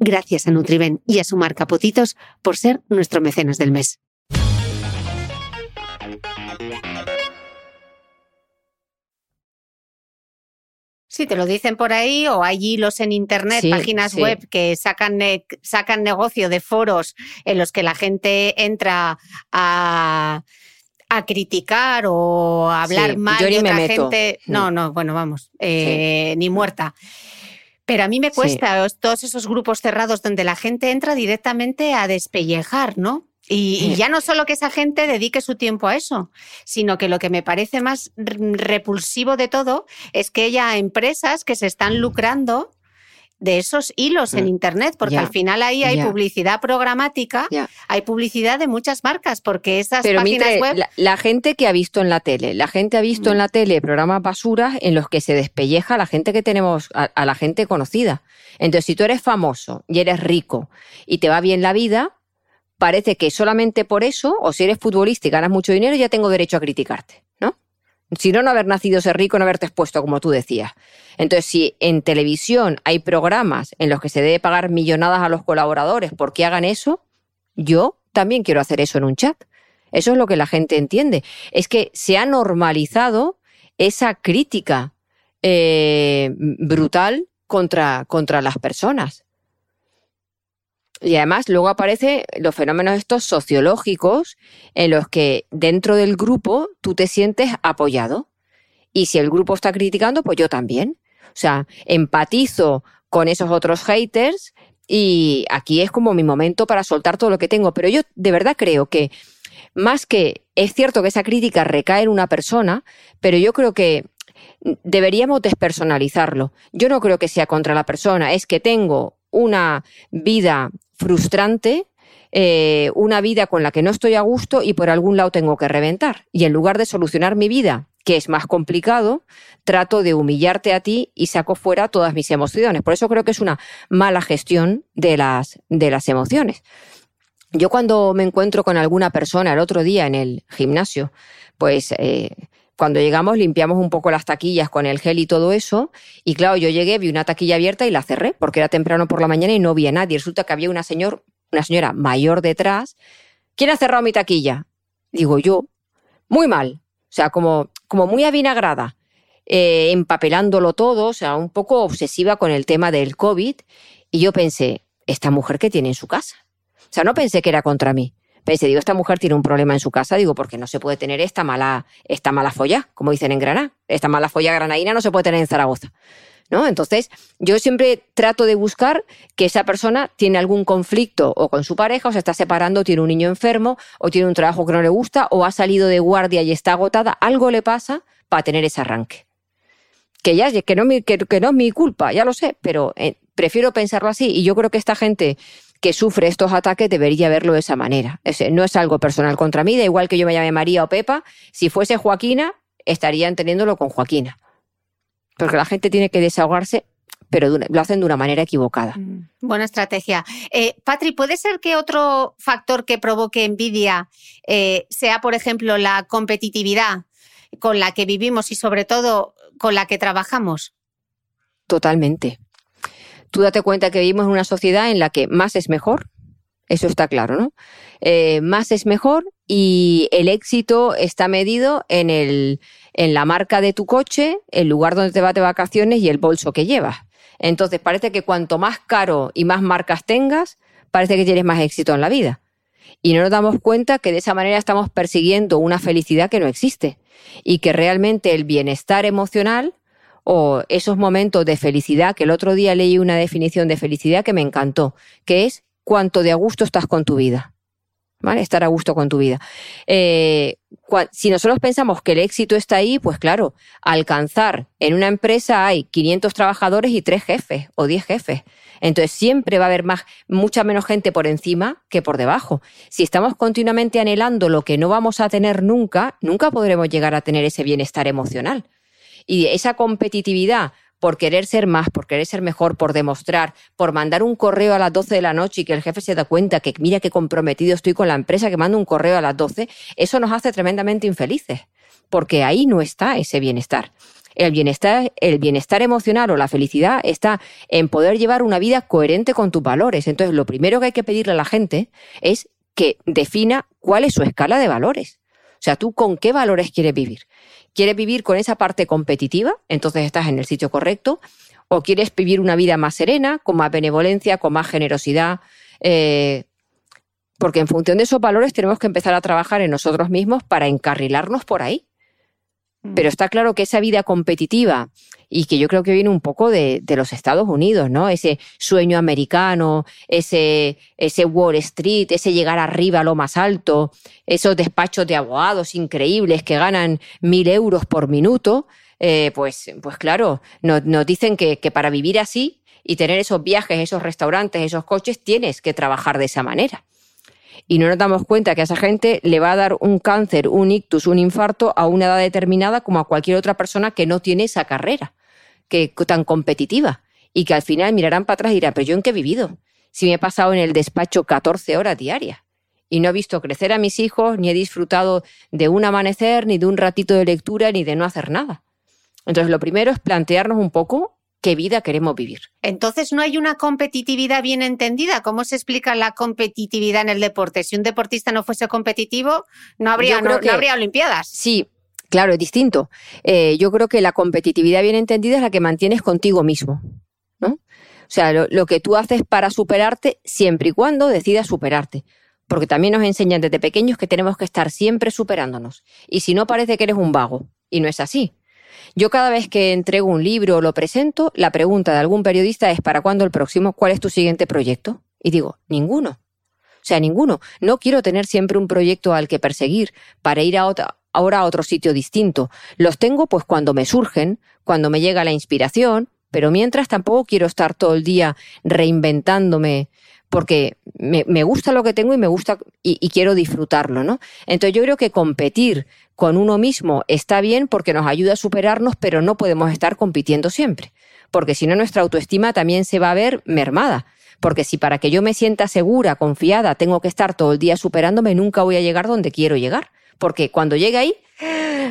Gracias a Nutriben y a su marca Potitos por ser nuestro mecenas del mes. Sí, te lo dicen por ahí o hay hilos en internet, Sí, páginas sí. web que sacan, ne- sacan negocio de foros en los que la gente entra a, a criticar o a hablar Sí, mal de me otra meto. gente. Mm. No, no, bueno, vamos, eh, ni muerta. Pero a mí me cuesta os- todos esos grupos cerrados donde la gente entra directamente a despellejar, ¿no? Y, y ya no solo que esa gente dedique su tiempo a eso, sino que lo que me parece más repulsivo de todo es que haya empresas que se están lucrando de esos hilos en Internet, porque al final ahí hay publicidad programática, hay publicidad de muchas marcas, porque esas Pero páginas Mitre, web... la, la gente que ha visto en la tele, la gente ha visto en la tele programas basuras en los que se despelleja a la gente que tenemos, a, a la gente conocida. Entonces, si tú eres famoso y eres rico y te va bien la vida, parece que solamente por eso, o si eres futbolista y ganas mucho dinero, ya tengo derecho a criticarte. Si no, no haber nacido ser rico, no haberte expuesto, como tú decías. Entonces, si en televisión hay programas en los que se debe pagar millonadas a los colaboradores porque hagan eso, yo también quiero hacer eso en un chat. Eso es lo que la gente entiende. Es que se ha normalizado esa crítica eh, brutal contra, contra las personas. Y además luego aparecen los fenómenos estos sociológicos en los que dentro del grupo tú te sientes apoyado. Y si el grupo está criticando, pues yo también. O sea, empatizo con esos otros haters y aquí es como mi momento para soltar todo lo que tengo. Pero yo de verdad creo que más que es cierto que esa crítica recae en una persona, pero yo creo que deberíamos despersonalizarlo. Yo no creo que sea contra la persona, es que tengo una vida frustrante, eh, una vida con la que no estoy a gusto y por algún lado tengo que reventar. Y en lugar de solucionar mi vida, que es más complicado, trato de humillarte a ti y saco fuera todas mis emociones. Por eso creo que es una mala gestión de las, de las emociones. Yo cuando me encuentro con alguna persona el otro día en el gimnasio, pues eh, cuando llegamos limpiamos un poco las taquillas con el gel y todo eso. Y claro, yo llegué, vi una taquilla abierta y la cerré porque era temprano por la mañana y no vi a nadie. Resulta que había una, señor, una señora mayor detrás. ¿Quién ha cerrado mi taquilla? Digo yo. Muy mal. O sea, como, como muy avinagrada. Eh, empapelándolo todo, o sea, un poco obsesiva con el tema del COVID. Y yo pensé, ¿esta mujer qué tiene en su casa? O sea, no pensé que era contra mí. Pensé, digo, esta mujer tiene un problema en su casa, digo, porque no se puede tener esta mala, esta mala folla, como dicen en Granada. Esta mala folla granaína no se puede tener en Zaragoza. ¿No? Entonces, yo siempre trato de buscar que esa persona tiene algún conflicto o con su pareja, o se está separando, tiene un niño enfermo, o tiene un trabajo que no le gusta, o ha salido de guardia y está agotada, algo le pasa para tener ese arranque. Que ya, que no, que, no es mi culpa, ya lo sé, pero eh, prefiero pensarlo así. Y yo creo que esta gente que sufre estos ataques debería verlo de esa manera. no es algo personal contra mí, da igual que yo me llame María o Pepa, si fuese Joaquina, estarían teniéndolo con Joaquina. Porque la gente tiene que desahogarse, pero lo hacen de una manera equivocada. Mm, buena estrategia. Eh, Patri, ¿puede ser que otro factor que provoque envidia eh, sea, por ejemplo, la competitividad con la que vivimos y sobre todo con la que trabajamos? Totalmente tú date cuenta que vivimos en una sociedad en la que más es mejor, eso está claro, ¿no? Eh, más es mejor y el éxito está medido en, el, en la marca de tu coche, el lugar donde te vas de vacaciones y el bolso que llevas. Entonces parece que cuanto más caro y más marcas tengas, parece que tienes más éxito en la vida. Y no nos damos cuenta que de esa manera estamos persiguiendo una felicidad que no existe y que realmente el bienestar emocional o esos momentos de felicidad, que el otro día leí una definición de felicidad que me encantó, que es cuánto de a gusto estás con tu vida. ¿Vale? Estar a gusto con tu vida. Eh, si nosotros pensamos que el éxito está ahí, pues claro, alcanzar en una empresa hay 500 trabajadores y 3 jefes o 10 jefes. Entonces siempre va a haber más, mucha menos gente por encima que por debajo. Si estamos continuamente anhelando lo que no vamos a tener nunca, nunca podremos llegar a tener ese bienestar emocional. Y esa competitividad por querer ser más, por querer ser mejor, por demostrar, por mandar un correo a las 12 de la noche y que el jefe se da cuenta que mira qué comprometido estoy con la empresa que manda un correo a las 12, eso nos hace tremendamente infelices, porque ahí no está ese bienestar. El bienestar, el bienestar emocional o la felicidad está en poder llevar una vida coherente con tus valores. Entonces, lo primero que hay que pedirle a la gente es que defina cuál es su escala de valores. O sea, tú con qué valores quieres vivir. ¿Quieres vivir con esa parte competitiva? Entonces estás en el sitio correcto. ¿O quieres vivir una vida más serena, con más benevolencia, con más generosidad? Eh, porque en función de esos valores tenemos que empezar a trabajar en nosotros mismos para encarrilarnos por ahí. Mm. Pero está claro que esa vida competitiva y que yo creo que viene un poco de, los Estados Unidos, ¿no? Ese sueño americano, ese, ese Wall Street, ese llegar arriba a lo más alto, esos despachos de abogados increíbles que ganan mil euros por minuto, eh, pues, pues claro, nos, nos dicen que, que para vivir así y tener esos viajes, esos restaurantes, esos coches, tienes que trabajar de esa manera y no nos damos cuenta que a esa gente le va a dar un cáncer, un ictus, un infarto a una edad determinada como a cualquier otra persona que no tiene esa carrera que, tan competitiva y que al final mirarán para atrás y dirán, pero yo en qué he vivido, si me he pasado en el despacho 14 horas diarias y no he visto crecer a mis hijos, ni he disfrutado de un amanecer, ni de un ratito de lectura, ni de no hacer nada. Entonces, lo primero es plantearnos un poco qué vida queremos vivir. Entonces, ¿no hay una competitividad bien entendida? ¿Cómo se explica la competitividad en el deporte? Si un deportista no fuese competitivo, no habría, no, habría Olimpiadas. Sí, Claro, es distinto. Eh, yo creo que la competitividad bien entendida es la que mantienes contigo mismo. ¿no? O sea, lo, que tú haces para superarte siempre y cuando decidas superarte. Porque también nos enseñan desde pequeños que tenemos que estar siempre superándonos. Y si no, parece que eres un vago. Y no es así. Yo cada vez que entrego un libro o lo presento, la pregunta de algún periodista es ¿para cuándo el próximo? ¿Cuál es tu siguiente proyecto? Y digo, ninguno. O sea, ninguno. No quiero tener siempre un proyecto al que perseguir para ir a otra, ahora a otro sitio distinto. Los tengo pues cuando me surgen, cuando me llega la inspiración, pero mientras tampoco quiero estar todo el día reinventándome porque me, gusta lo que tengo y me gusta y, y, quiero disfrutarlo, ¿no? Entonces yo creo que competir con uno mismo está bien porque nos ayuda a superarnos, pero no podemos estar compitiendo siempre, porque si no nuestra autoestima también se va a ver mermada. Porque si para que yo me sienta segura, confiada, tengo que estar todo el día superándome, nunca voy a llegar donde quiero llegar. Porque cuando llegue ahí,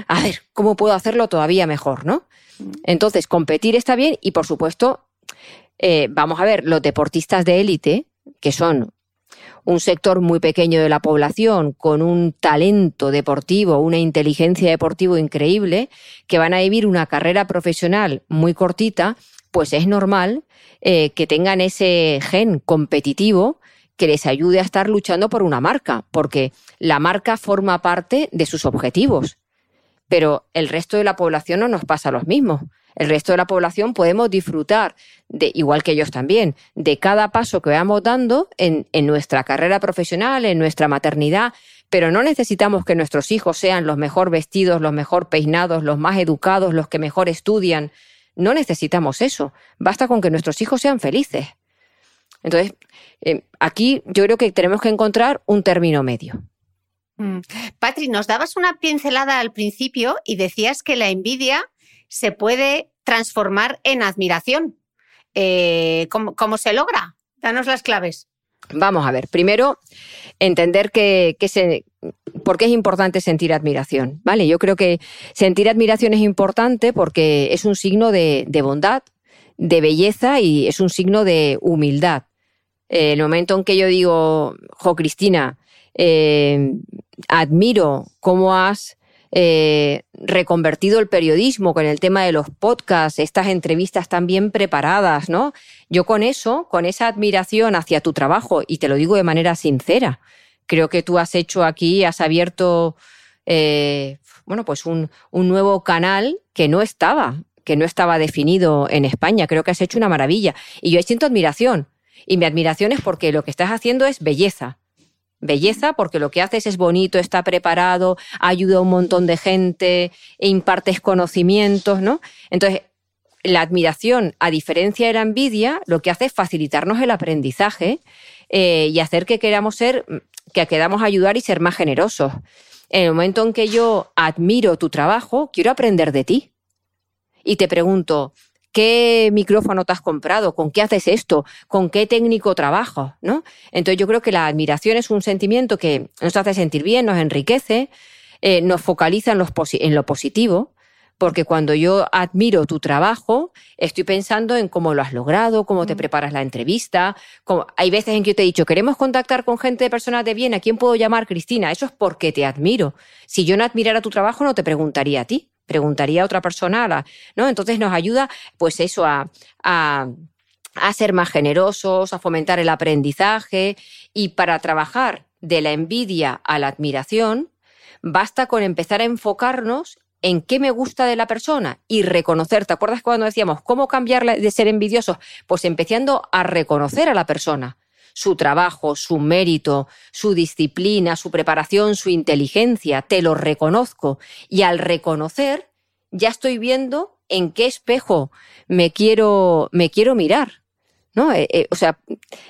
a ver, ¿cómo puedo hacerlo todavía mejor, no? Entonces, competir está bien y, por supuesto, eh, vamos a ver, los deportistas de élite, que son un sector muy pequeño de la población con un talento deportivo, una inteligencia deportiva increíble, que van a vivir una carrera profesional muy cortita, pues es normal eh, que tengan ese gen competitivo que les ayude a estar luchando por una marca, porque la marca forma parte de sus objetivos. Pero el resto de la población no nos pasa lo mismo. El resto de la población podemos disfrutar, de, igual que ellos también, de cada paso que vamos dando en, nuestra carrera profesional, en nuestra maternidad, pero no necesitamos que nuestros hijos sean los mejor vestidos, los mejor peinados, los más educados, los que mejor estudian. No necesitamos eso. Basta con que nuestros hijos sean felices. Entonces, eh, aquí yo creo que tenemos que encontrar un término medio. Mm. Patri, nos dabas una pincelada al principio y decías que la envidia se puede transformar en admiración. Eh, ¿cómo, ¿Cómo se logra? Danos las claves. Vamos a ver, primero entender que, que se, por qué es importante sentir admiración, ¿vale? Yo creo que sentir admiración es importante porque es un signo de, de bondad, de belleza y es un signo de humildad. Eh, el momento en que yo digo, jo, Cristina, eh, admiro cómo has eh, reconvertido el periodismo con el tema de los podcasts, estas entrevistas tan bien preparadas, ¿no? Yo con eso, con esa admiración hacia tu trabajo, y te lo digo de manera sincera, creo que tú has hecho aquí, has abierto, eh, bueno, pues un, un nuevo canal que no estaba, que no estaba definido en España. Creo que has hecho una maravilla. Y yo siento admiración. Y mi admiración es porque lo que estás haciendo es belleza belleza porque lo que haces es bonito, está preparado, ayuda a un montón de gente, e impartes conocimientos, ¿no? Entonces, la admiración, a diferencia de la envidia, lo que hace es facilitarnos el aprendizaje eh, y hacer que queramos ser, que queramos ayudar y ser más generosos. En el momento en que yo admiro tu trabajo, quiero aprender de ti. Y te pregunto, ¿Qué micrófono te has comprado? ¿Con qué haces esto? ¿Con qué técnico trabajas? ¿No? Entonces yo creo que la admiración es un sentimiento que nos hace sentir bien, nos enriquece, eh, nos focaliza en, en lo positivo, porque cuando yo admiro tu trabajo, estoy pensando en cómo lo has logrado, cómo te mm. preparas la entrevista. Hay veces en que yo te he dicho, queremos contactar con gente de personas de bien, ¿a quién puedo llamar Cristina? Eso es porque te admiro. Si yo no admirara tu trabajo, no te preguntaría a ti preguntaría a otra persona, ¿no? Entonces nos ayuda, pues eso, a, a, a ser más generosos, a fomentar el aprendizaje y para trabajar de la envidia a la admiración, basta con empezar a enfocarnos en qué me gusta de la persona y reconocer. ¿Te acuerdas cuando decíamos cómo cambiar de ser envidiosos? Pues empezando a reconocer a la persona, su trabajo, su mérito, su disciplina, su preparación, su inteligencia, te lo reconozco. Y al reconocer, ya estoy viendo en qué espejo me quiero, me quiero mirar. ¿no? Eh, eh, o sea,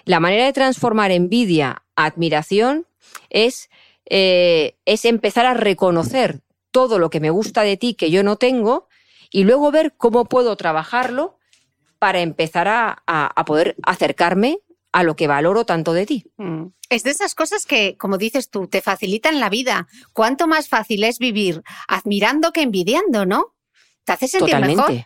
la manera de transformar envidia a admiración es, eh, es empezar a reconocer todo lo que me gusta de ti que yo no tengo y luego ver cómo puedo trabajarlo para empezar a, a poder acercarme a lo que valoro tanto de ti. Mm. Es de esas cosas que, como dices tú, te facilitan la vida. ¿Cuánto más fácil es vivir admirando que envidiando, no? Te hace sentir Totalmente. mejor.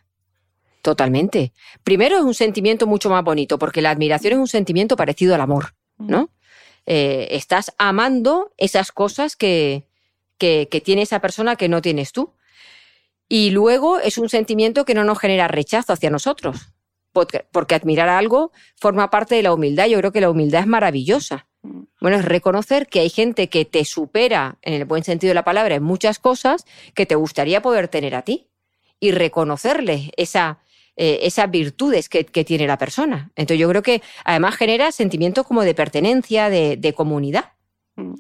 Totalmente. Primero es un sentimiento mucho más bonito, porque la admiración es un sentimiento parecido al amor, mm. ¿no? Eh, estás amando esas cosas que, que, que tiene esa persona que no tienes tú. Y luego es un sentimiento que no nos genera rechazo hacia nosotros porque, admirar algo forma parte de la humildad. Yo creo que la humildad es maravillosa. Bueno, es reconocer que hay gente que te supera, en el buen sentido de la palabra, en muchas cosas que te gustaría poder tener a ti. Y reconocerle esa, eh, esas virtudes que, tiene la persona. Entonces yo creo que además genera sentimientos como de pertenencia, de, comunidad. Mm,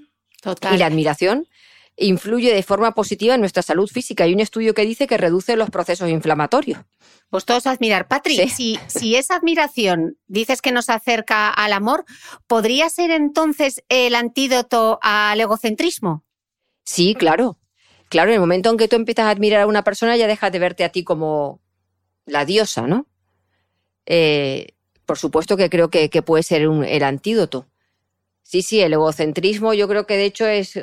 y la admiración influye de forma positiva en nuestra salud física. Hay un estudio que dice que reduce los procesos inflamatorios. Pues todos admirar. Patri, si, si esa admiración dices que nos acerca al amor, ¿podría ser entonces el antídoto al egocentrismo? Sí, claro. Claro, en el momento en que tú empiezas a admirar a una persona, ya dejas de verte a ti como la diosa, ¿no? Eh, por supuesto que creo que, puede ser el antídoto. Sí, sí, el egocentrismo yo creo que de hecho es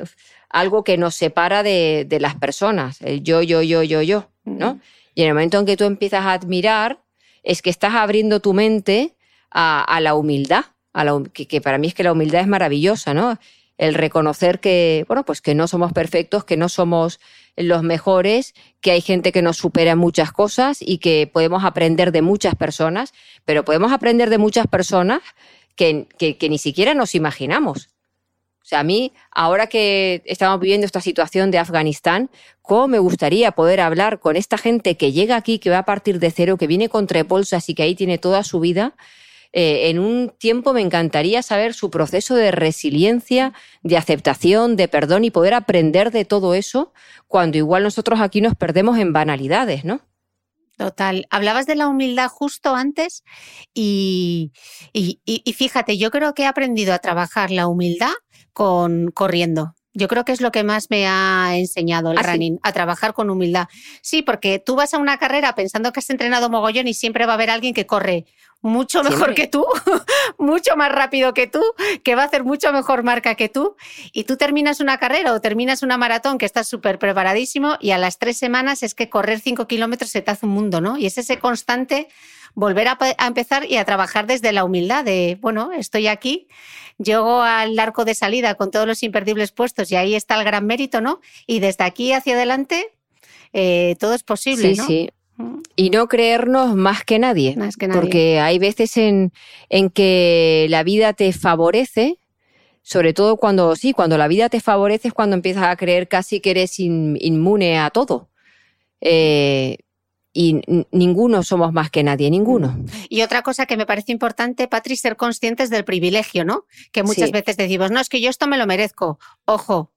algo que nos separa de, las personas, el yo, yo, yo, yo, yo, ¿no? Y en el momento en que tú empiezas a admirar, es que estás abriendo tu mente a, la humildad, a la, que, para mí es que la humildad es maravillosa, ¿no? El reconocer que, bueno, pues que no somos perfectos, que no somos los mejores, que hay gente que nos supera en muchas cosas y que podemos aprender de muchas personas, pero podemos aprender de muchas personas que, que ni siquiera nos imaginamos. Sea, a mí, ahora que estamos viviendo esta situación de Afganistán, ¿cómo me gustaría poder hablar con esta gente que llega aquí, que va a partir de cero, que viene con bolsas y que ahí tiene toda su vida? Eh, en un tiempo me encantaría saber su proceso de resiliencia, de aceptación, de perdón y poder aprender de todo eso cuando igual nosotros aquí nos perdemos en banalidades, ¿no? Total. Hablabas de la humildad justo antes y, y, fíjate, yo creo que he aprendido a trabajar la humildad con corriendo. Yo creo que es lo que más me ha enseñado el ¿Ah, running, a trabajar con humildad. Sí, porque tú vas a una carrera pensando que has entrenado mogollón y siempre va a haber alguien que corre mucho mejor que tú, mucho más rápido que tú, que va a hacer mucho mejor marca que tú. Y tú terminas una carrera o terminas una maratón que estás súper preparadísimo y a las tres semanas es que correr cinco kilómetros se te hace un mundo, ¿no? Y es ese constante volver a, empezar y a trabajar desde la humildad de, bueno, estoy aquí, llego al arco de salida con todos los imperdibles puestos y ahí está el gran mérito, ¿no? Y desde aquí hacia adelante eh, todo es posible, sí, Sí. Mm. Y no creernos más que, nadie, más que nadie. Porque hay veces en, en que la vida te favorece, sobre todo cuando, sí, cuando la vida te favorece es cuando empiezas a creer casi que eres inmune a todo. Eh, y ninguno somos más que nadie, ninguno. Y otra cosa que me parece importante, Patri, ser conscientes del privilegio, ¿no? Que muchas veces decimos, no, es que yo esto me lo merezco. Ojo,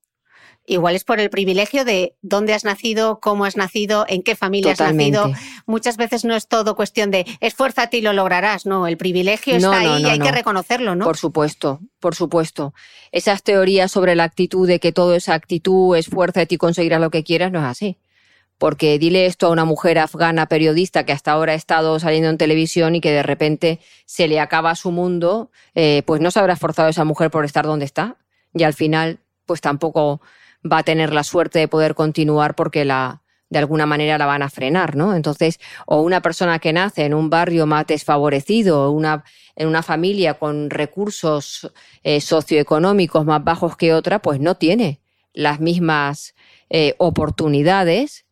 igual es por el privilegio de dónde has nacido, cómo has nacido, en qué familia has nacido. Muchas veces no es todo cuestión de esfuérzate y lo lograrás, no, el privilegio está ahí y hay que reconocerlo, ¿no? Por supuesto, por supuesto. Esas teorías sobre la actitud de que todo es actitud, esfuérzate y conseguirás lo que quieras, no es así porque dile esto a una mujer afgana periodista que hasta ahora ha estado saliendo en televisión y que de repente se le acaba su mundo, eh, pues no se habrá esforzado esa mujer por estar donde está y al final pues tampoco va a tener la suerte de poder continuar porque la de alguna manera la van a frenar, ¿no? Entonces, o una persona que nace en un barrio más desfavorecido, una, en una familia con recursos eh, socioeconómicos más bajos que otra, pues no tiene las mismas eh, oportunidades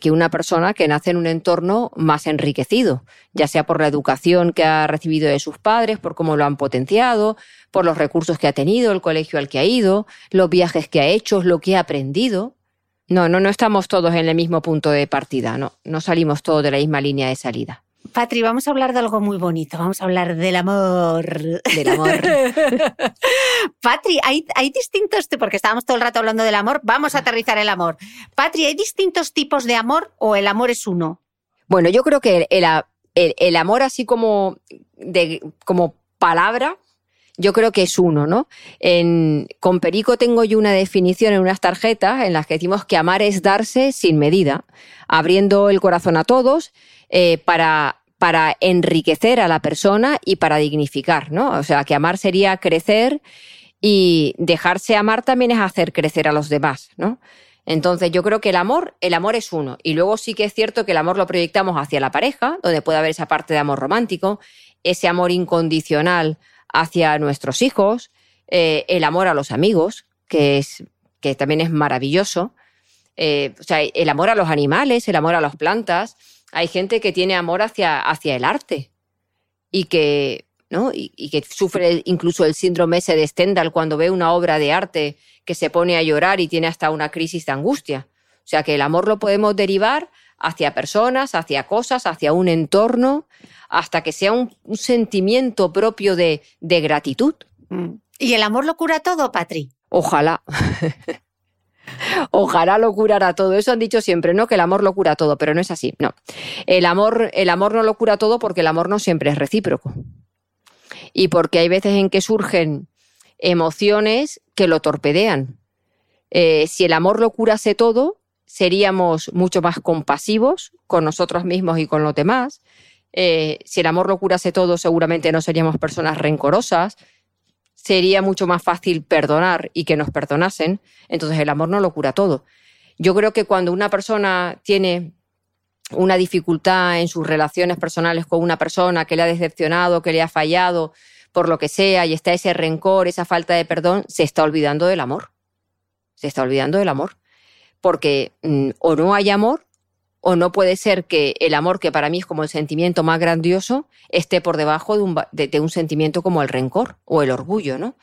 que, una persona que nace en un entorno más enriquecido, ya sea por la educación que ha recibido de sus padres, por cómo lo han potenciado, por los recursos que ha tenido, el colegio al que ha ido, los viajes que ha hecho, lo que ha aprendido. No, no, no estamos todos en el mismo punto de partida, no, no salimos todos de la misma línea de salida. Patri, vamos a hablar de algo muy bonito, vamos a hablar del amor. Del amor. Patri, hay, hay distintos, porque estábamos todo el rato hablando del amor, vamos a aterrizar el amor. Patri, ¿hay distintos tipos de amor o el amor es uno? Bueno, yo creo que el, el, amor así como, de, como palabra, yo creo que es uno, ¿no? En, con Perico tengo yo una definición en unas tarjetas en las que decimos que amar es darse sin medida, abriendo el corazón a todos eh, para, para enriquecer a la persona y para dignificar, ¿no? O sea, que amar sería crecer y dejarse amar también es hacer crecer a los demás, ¿no? Entonces yo creo que el amor, el amor es uno. Y luego sí que es cierto que el amor lo proyectamos hacia la pareja, donde puede haber esa parte de amor romántico, ese amor incondicional hacia nuestros hijos, eh, el amor a los amigos, que, es, que también es maravilloso. Eh, o sea, el amor a los animales, el amor a las plantas, hay gente que tiene amor hacia, hacia el arte y que, ¿no? Y, que sufre incluso el síndrome ese de Stendhal cuando ve una obra de arte que se pone a llorar y tiene hasta una crisis de angustia. O sea que el amor lo podemos derivar hacia personas, hacia cosas, hacia un entorno, hasta que sea un, sentimiento propio de, de gratitud. Mm. ¿Y el amor lo cura todo, Patri? Ojalá. Ojalá lo curara todo. Eso han dicho siempre, ¿no? Que el amor lo cura todo, pero no es así. No. El amor, el amor no lo cura todo porque el amor no siempre es recíproco. Y porque hay veces en que surgen emociones que lo torpedean. Eh, si el amor lo curase todo, seríamos mucho más compasivos con nosotros mismos y con los demás. Eh, si el amor lo curase todo, seguramente no seríamos personas rencorosas, sería mucho más fácil perdonar y que nos perdonasen. Entonces el amor no lo cura todo. Yo creo que cuando una persona tiene una dificultad en sus relaciones personales con una persona que le ha decepcionado, que le ha fallado, por lo que sea, y está ese rencor, esa falta de perdón, se está olvidando del amor. Se está olvidando del amor. Porque mm, o no hay amor o no puede ser que el amor, que para mí es como el sentimiento más grandioso, esté por debajo de un, de, un sentimiento como el rencor o el orgullo, ¿no?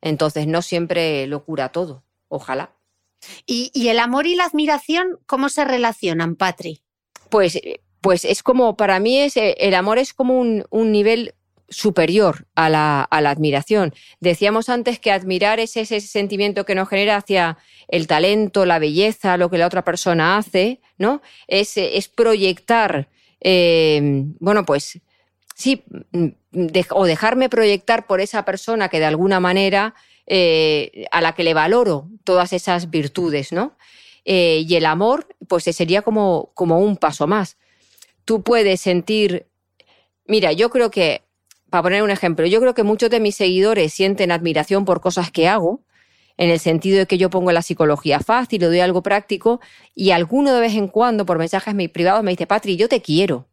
Entonces no siempre lo cura todo, ojalá. ¿Y, el amor y la admiración cómo se relacionan, Patri? Pues, pues es como, para mí es, el amor es como un, un nivel superior a la, a la, admiración. Decíamos antes que admirar es ese sentimiento que nos genera hacia el talento, la belleza, lo que la otra persona hace, ¿no? Es, es proyectar, eh, bueno, pues sí, o dejarme proyectar por esa persona que de alguna manera eh, a la que le valoro todas esas virtudes, ¿no? Eh, y el amor, pues sería como, como un paso más. Tú puedes sentir, mira, yo creo que para poner un ejemplo, yo creo que muchos de mis seguidores sienten admiración por cosas que hago, en el sentido de que yo pongo la psicología fácil, le doy algo práctico, y alguno de vez en cuando, por mensajes privados, me dice, Patri, yo te quiero.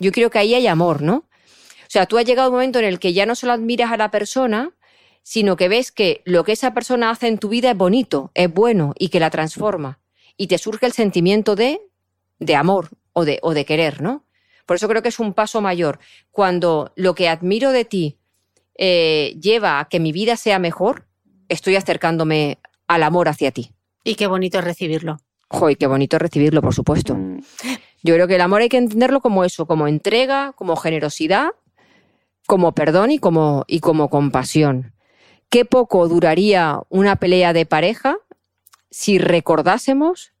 Yo creo que ahí hay amor, ¿no? O sea, tú has llegado un momento en el que ya no solo admiras a la persona, sino que ves que lo que esa persona hace en tu vida es bonito, es bueno y que la transforma. Y te surge el sentimiento de, de amor o de, o de querer, ¿no? Por eso creo que es un paso mayor. Cuando lo que admiro de ti eh, lleva a que mi vida sea mejor, estoy acercándome al amor hacia ti. Y qué bonito es recibirlo. Joy, qué bonito es recibirlo, por supuesto. Yo creo que el amor hay que entenderlo como eso, como entrega, como generosidad, como perdón y como, y como compasión. Qué poco duraría una pelea de pareja si recordásemos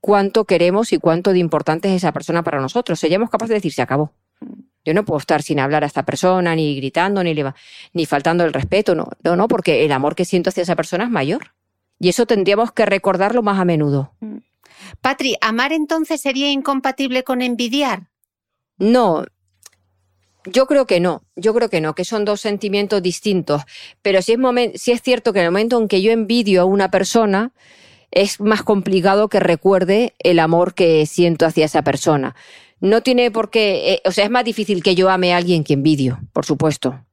cuánto queremos y cuánto de importante es esa persona para nosotros. Seríamos capaces de decir, se acabó. Yo no puedo estar sin hablar a esta persona, ni gritando, ni, ni faltando el respeto, no, no, no, porque el amor que siento hacia esa persona es mayor. Y eso tendríamos que recordarlo más a menudo. Mm. Patri, ¿amar entonces sería incompatible con envidiar? No, yo creo que no, yo creo que no, que son dos sentimientos distintos. Pero si es, si es cierto que en el momento en que yo envidio a una persona, es más complicado que recuerde el amor que siento hacia esa persona. No tiene por qué, eh, o sea, es más difícil que yo ame a alguien que envidio, por supuesto.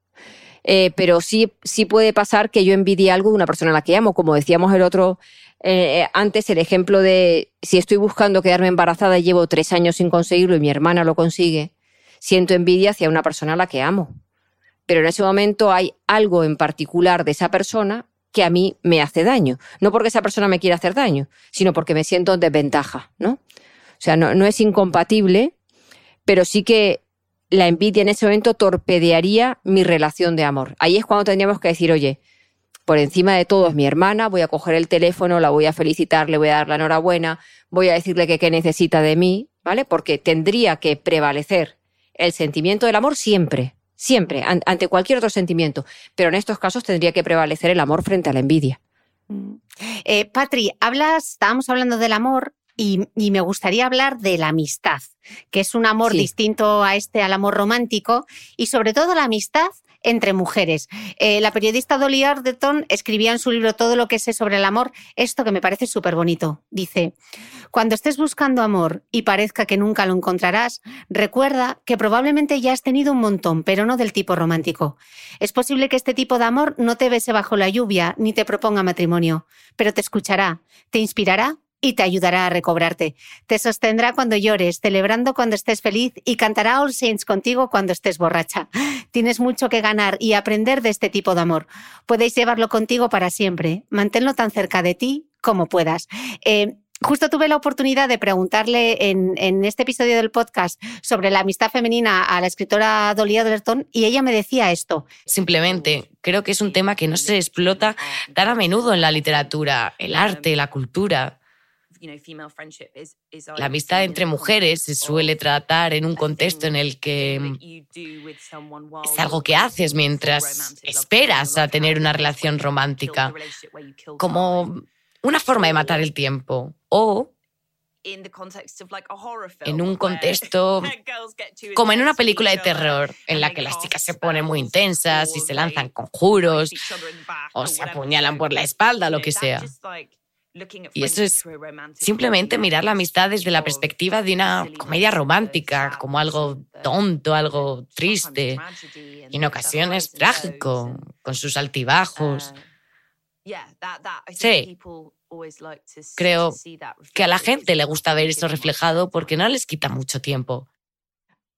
Eh, pero sí, sí puede pasar que yo envidie algo de una persona a la que amo, como decíamos el otro eh, antes, el ejemplo de si estoy buscando quedarme embarazada y llevo tres años sin conseguirlo y mi hermana lo consigue, siento envidia hacia una persona a la que amo. Pero en ese momento hay algo en particular de esa persona que a mí me hace daño. No porque esa persona me quiera hacer daño, sino porque me siento en desventaja, ¿no? O sea, no, es incompatible, pero sí que la envidia en ese momento torpedearía mi relación de amor. Ahí es cuando tendríamos que decir, oye, por encima de todo es mi hermana, voy a coger el teléfono, la voy a felicitar, le voy a dar la enhorabuena, voy a decirle que qué necesita de mí, ¿vale? Porque tendría que prevalecer el sentimiento del amor siempre, siempre, ante cualquier otro sentimiento. Pero en estos casos tendría que prevalecer el amor frente a la envidia. Mm. Eh, Patri, hablas, estábamos hablando del amor y, me gustaría hablar de la amistad, que es un amor distinto a este, al amor romántico, y sobre todo la amistad entre mujeres. Eh, la periodista Dolly Ardeton escribía en su libro Todo lo que sé sobre el amor esto que me parece súper bonito. Dice, cuando estés buscando amor y parezca que nunca lo encontrarás, recuerda que probablemente ya has tenido un montón, pero no del tipo romántico. Es posible que este tipo de amor no te bese bajo la lluvia ni te proponga matrimonio, pero te escuchará, te inspirará y te ayudará a recobrarte. Te sostendrá cuando llores, celebrando cuando estés feliz y cantará All Saints contigo cuando estés borracha. Tienes mucho que ganar y aprender de este tipo de amor. Puedes llevarlo contigo para siempre. Manténlo tan cerca de ti como puedas. Eh, Justo tuve la oportunidad de preguntarle en, este episodio del podcast sobre la amistad femenina a la escritora Dolly Alderton y ella me decía esto. Simplemente, creo que es un tema que no se explota tan a menudo en la literatura, el arte, la cultura. La amistad entre mujeres se suele tratar en un contexto en el que es algo que haces mientras esperas a tener una relación romántica, como una forma de matar el tiempo. O en un contexto como en una película de terror en la que las chicas se ponen muy intensas y se lanzan conjuros o se apuñalan por la espalda, lo que sea. Y eso es simplemente mirar la amistad desde la perspectiva de una comedia romántica, como algo tonto, algo triste, y en ocasiones trágico, con sus altibajos. Sí, creo que a la gente le gusta ver eso reflejado porque no les quita mucho tiempo.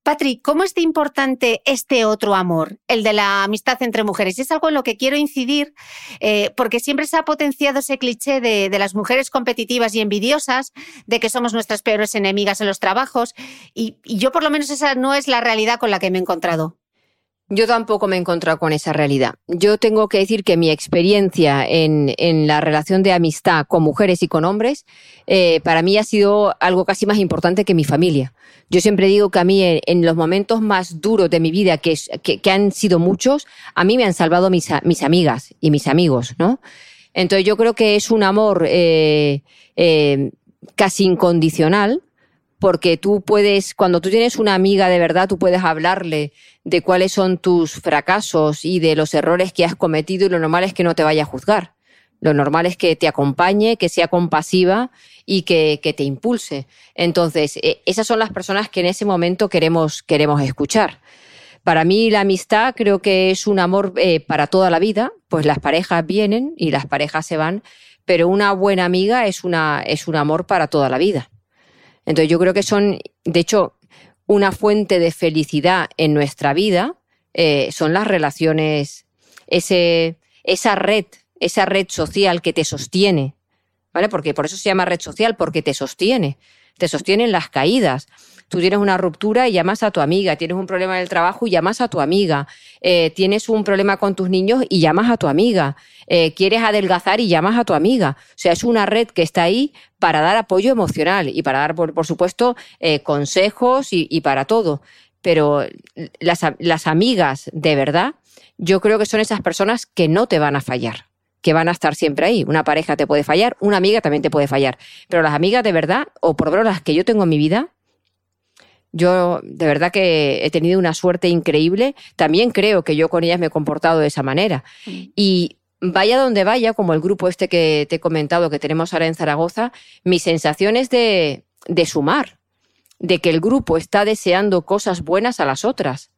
Patrick, ¿cómo es de importante este otro amor, el de la amistad entre mujeres? Es algo en lo que quiero incidir eh, porque siempre se ha potenciado ese cliché de, las mujeres competitivas y envidiosas, de que somos nuestras peores enemigas en los trabajos y yo por lo menos esa no es la realidad con la que me he encontrado. Yo tampoco me he encontrado con esa realidad. Yo tengo que decir que mi experiencia en, la relación de amistad con mujeres y con hombres, eh, para mí ha sido algo casi más importante que mi familia. Yo siempre digo que a mí en, los momentos más duros de mi vida, que, que, han sido muchos, a mí me han salvado mis, mis amigas y mis amigos, ¿no? Entonces yo creo que es un amor eh, eh, casi incondicional porque tú puedes, cuando tú tienes una amiga de verdad, tú puedes hablarle de cuáles son tus fracasos y de los errores que has cometido y lo normal es que no te vaya a juzgar. Lo normal es que te acompañe, que sea compasiva y que, te impulse. Entonces, e, esas son las personas que en ese momento queremos, queremos escuchar. Para mí la amistad creo que es un amor eh, para toda la vida, pues las parejas vienen y las parejas se van, pero una buena amiga es, una, es un amor para toda la vida. Entonces yo creo que son, de hecho, una fuente de felicidad en nuestra vida eh, son las relaciones, ese, esa red, esa red social que te sostiene, ¿vale? Porque por eso se llama red social, porque te sostiene, te sostienen las caídas. Tú tienes una ruptura y llamas a tu amiga, tienes un problema en el trabajo y llamas a tu amiga, eh, tienes un problema con tus niños y llamas a tu amiga, eh, quieres adelgazar y llamas a tu amiga. O sea, es una red que está ahí para dar apoyo emocional y para dar, por, supuesto, eh, consejos y, para todo. Pero las, las amigas de verdad, yo creo que son esas personas que no te van a fallar que van a estar siempre ahí. Una pareja te puede fallar, una amiga también te puede fallar. Pero las amigas de verdad, o por lo menos las que yo tengo en mi vida, yo de verdad que he tenido una suerte increíble. También creo que yo con ellas me he comportado de esa manera. Mm. Y vaya donde vaya, como el grupo este que te he comentado que tenemos ahora en Zaragoza, mi sensación es de, de sumar, de que el grupo está deseando cosas buenas a las otras.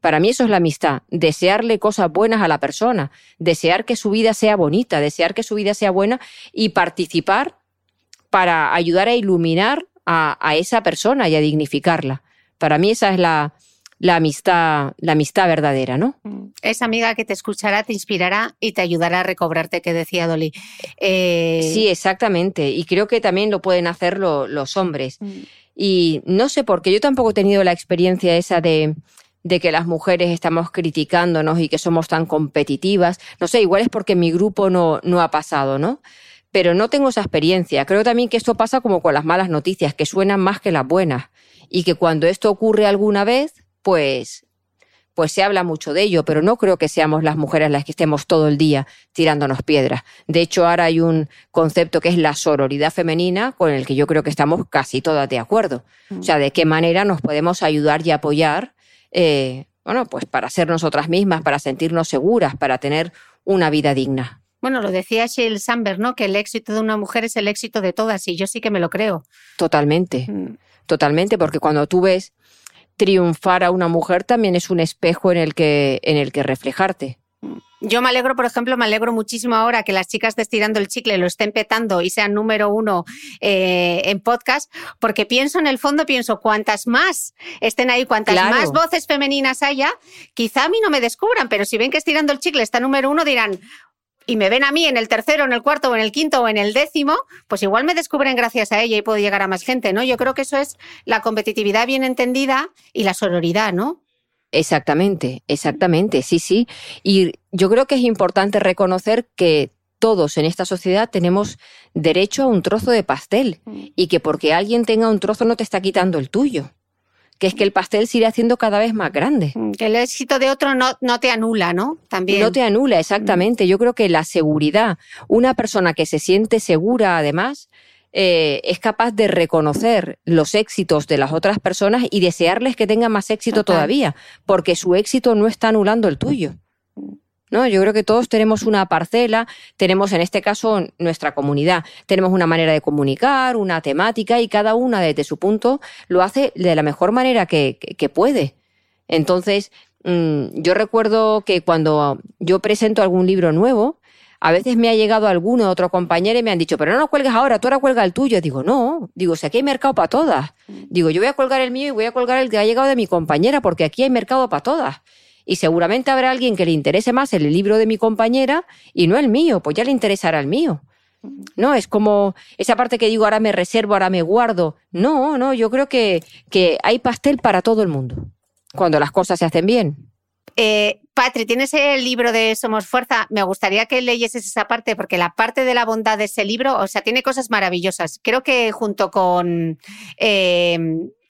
Para mí eso es la amistad, desearle cosas buenas a la persona, desear que su vida sea bonita, desear que su vida sea buena y participar para ayudar a iluminar a, esa persona y a dignificarla. Para mí esa es la, amistad, la amistad verdadera, ¿no? Mm. Esa amiga que te escuchará, te inspirará y te ayudará a recobrarte, que decía Dolly. Eh, sí, exactamente. Y creo que también lo pueden hacer los hombres. Mm. Y no sé por qué, yo tampoco he tenido la experiencia esa de, de que las mujeres estamos criticándonos y que somos tan competitivas. No sé, igual es porque mi grupo no, no ha pasado, ¿no? Pero no tengo esa experiencia. Creo también que esto pasa como con las malas noticias, que suenan más que las buenas. Y que cuando esto ocurre alguna vez, pues, pues se habla mucho de ello, pero no creo que seamos las mujeres las que estemos todo el día tirándonos piedras. De hecho, ahora hay un concepto que es la sororidad femenina, con el que yo creo que estamos casi todas de acuerdo. O sea, de qué manera nos podemos ayudar y apoyar, eh, bueno, pues para ser nosotras mismas, para sentirnos seguras, para tener una vida digna. Bueno, lo decía Sheryl Sandberg, ¿no? Que el éxito de una mujer es el éxito de todas y yo sí que me lo creo. Totalmente, mm. totalmente, porque cuando tú ves triunfar a una mujer también es un espejo en el que, en el que reflejarte. Mm. Yo me alegro, por ejemplo, me alegro muchísimo ahora que las chicas de Estirando el Chicle lo estén petando y sean número uno eh, en podcast, porque pienso en el fondo, pienso, cuantas más estén ahí, cuantas más voces femeninas haya, quizá a mí no me descubran, pero si ven que Estirando el Chicle está número uno, dirán, y me ven a mí en el tercero, en el cuarto, o en el quinto o en el décimo, pues igual me descubren gracias a ella y puedo llegar a más gente, ¿no? Yo creo que eso es la competitividad bien entendida y la sororidad, ¿no? Exactamente, exactamente, sí, sí. Y yo creo que es importante reconocer que todos en esta sociedad tenemos derecho a un trozo de pastel mm. y que porque alguien tenga un trozo no te está quitando el tuyo. Que es que el pastel se irá haciendo cada vez más grande. Mm, que el éxito de otro no, no te anula, ¿no? También. No te anula, exactamente. Yo creo que la seguridad, una persona que se siente segura además, eh, es capaz de reconocer los éxitos de las otras personas y desearles que tengan más éxito todavía, porque su éxito no está anulando el tuyo. ¿No? Yo creo que todos tenemos una parcela, tenemos en este caso nuestra comunidad, tenemos una manera de comunicar, una temática y cada una desde su punto lo hace de la mejor manera que, puede. Entonces, mm, yo recuerdo que cuando yo presento algún libro nuevo, a veces me ha llegado alguno, otro compañero y me han dicho, pero no lo cuelgues ahora, tú ahora cuelga el tuyo. Digo, no, digo, si aquí hay mercado para todas. Digo, yo voy a colgar el mío y voy a colgar el que ha llegado de mi compañera, porque aquí hay mercado para todas y seguramente habrá alguien que le interese más el libro de mi compañera y no el mío, pues ya le interesará el mío. No, es como esa parte que digo, ahora me reservo, ahora me guardo. No, no, yo creo que, que hay pastel para todo el mundo, cuando las cosas se hacen bien. Eh, Patri, tienes el libro de Somos Fuerza. Me gustaría que leyeses esa parte, porque la parte de la bondad de ese libro, o sea, tiene cosas maravillosas. Creo que junto con eh,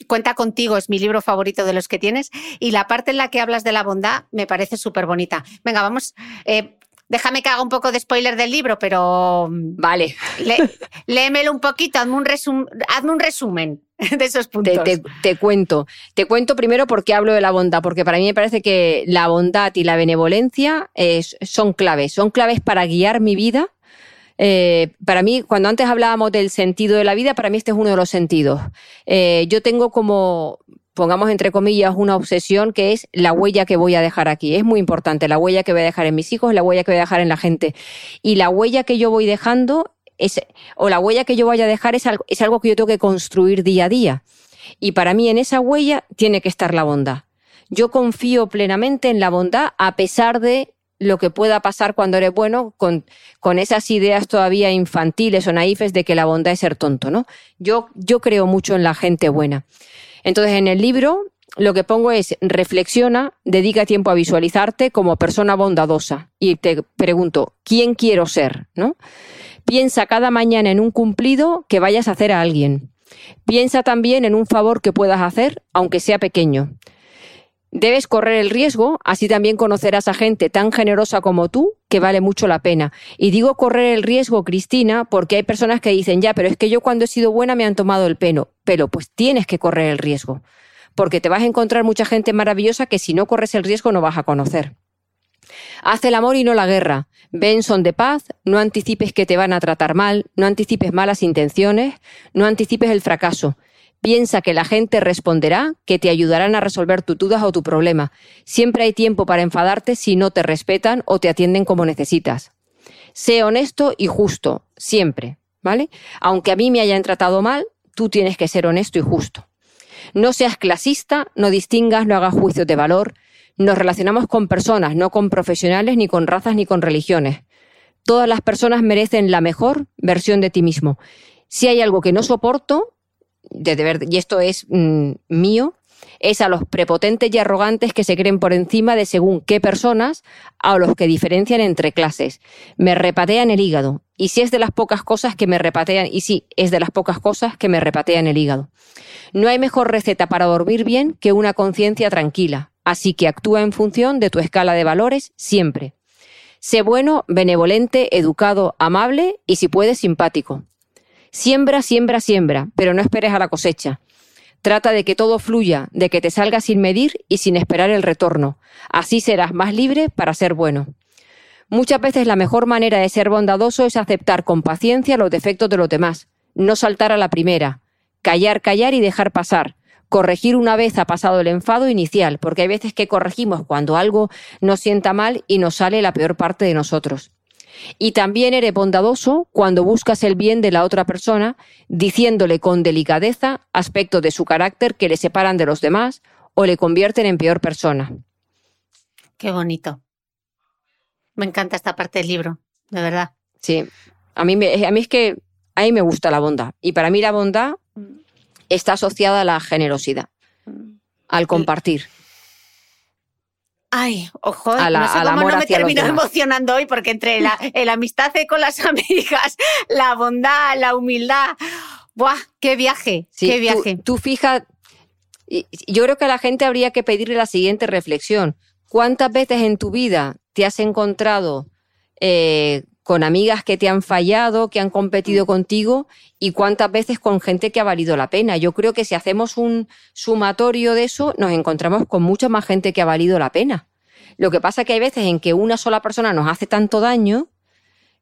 Cuenta contigo es mi libro favorito de los que tienes y la parte en la que hablas de la bondad me parece súper bonita. Venga, vamos. Eh, déjame que haga un poco de spoiler del libro, pero. Mm, vale. léemelo un poquito, hazme un, hazme un resumen de esos puntos. Te, cuento. Te cuento primero por qué hablo de la bondad, porque para mí me parece que la bondad y la benevolencia son claves. Son claves para guiar mi vida eh, para mí, cuando antes hablábamos del sentido de la vida, para mí este es uno de los sentidos. Eh, yo tengo como, pongamos entre comillas, una obsesión que es la huella que voy a dejar aquí. Es muy importante, la huella que voy a dejar en mis hijos, la huella que voy a dejar en la gente. Y la huella que yo voy dejando, es, o la huella que yo vaya a dejar es algo, es algo que yo tengo que construir día a día. Y para mí en esa huella tiene que estar la bondad. Yo confío plenamente en la bondad a pesar de lo que pueda pasar cuando eres bueno con, con esas ideas todavía infantiles o naifes de que la bondad es ser tonto, ¿no? Yo, yo creo mucho en la gente buena. Entonces, en el libro lo que pongo es reflexiona, dedica tiempo a visualizarte como persona bondadosa y te pregunto, ¿quién quiero ser? ¿No? Piensa cada mañana en un cumplido que vayas a hacer a alguien. Piensa también en un favor que puedas hacer, aunque sea pequeño. Debes correr el riesgo, así también conocerás a gente tan generosa como tú que vale mucho la pena. Y digo correr el riesgo, Cristina, porque hay personas que dicen, ya, pero es que yo cuando he sido buena me han tomado el pelo. Pero pues tienes que correr el riesgo, porque te vas a encontrar mucha gente maravillosa que si no corres el riesgo no vas a conocer. Haz el amor y no la guerra. Ven son de paz, no anticipes que te van a tratar mal, no anticipes malas intenciones, no anticipes el fracaso. Piensa que la gente responderá, que te ayudarán a resolver tus dudas o tu problema. Siempre hay tiempo para enfadarte si no te respetan o te atienden como necesitas. Sé honesto y justo, siempre, ¿vale? Aunque a mí me hayan tratado mal, tú tienes que ser honesto y justo. No seas clasista, no distingas, no hagas juicios de valor. Nos relacionamos con personas, no con profesionales, ni con razas, ni con religiones. Todas las personas merecen la mejor versión de ti mismo. Si hay algo que no soporto, y esto es mm, mío, es a los prepotentes y arrogantes que se creen por encima de según qué personas, a los que diferencian entre clases. Me repatean el hígado. Y si es de las pocas cosas que me repatean, y sí, es de las pocas cosas que me repatean el hígado. No hay mejor receta para dormir bien que una conciencia tranquila. Así que actúa en función de tu escala de valores siempre. Sé bueno, benevolente, educado, amable y si puedes simpático. Siembra, siembra, siembra, pero no esperes a la cosecha. Trata de que todo fluya, de que te salga sin medir y sin esperar el retorno. Así serás más libre para ser bueno. Muchas veces la mejor manera de ser bondadoso es aceptar con paciencia los defectos de los demás, no saltar a la primera, callar, callar y dejar pasar, corregir una vez ha pasado el enfado inicial, porque hay veces que corregimos cuando algo nos sienta mal y nos sale la peor parte de nosotros. Y también eres bondadoso cuando buscas el bien de la otra persona, diciéndole con delicadeza aspectos de su carácter que le separan de los demás o le convierten en peor persona. Qué bonito. Me encanta esta parte del libro. de verdad. Sí, a mí, me, a mí es que a mí me gusta la bondad. Y para mí la bondad está asociada a la generosidad, al compartir. Ay, ojo, A la- no sé cómo no me demás. emocionando hoy, porque entre la, el amistad con las amigas, la bondad, la humildad. ¡Buah! ¡Qué viaje! Sí, ¡Qué tú- viaje! Tú, fija, y- y yo creo que a la gente habría que pedirle la siguiente reflexión. ¿Cuántas veces en tu vida te has encontrado eh, con amigas que te han fallado, que han competido contigo, y cuántas veces con gente que ha valido la pena? Yo creo que si hacemos un sumatorio de eso, nos encontramos con mucha más gente que ha valido la pena. Lo que pasa que hay veces en que una sola persona nos hace tanto daño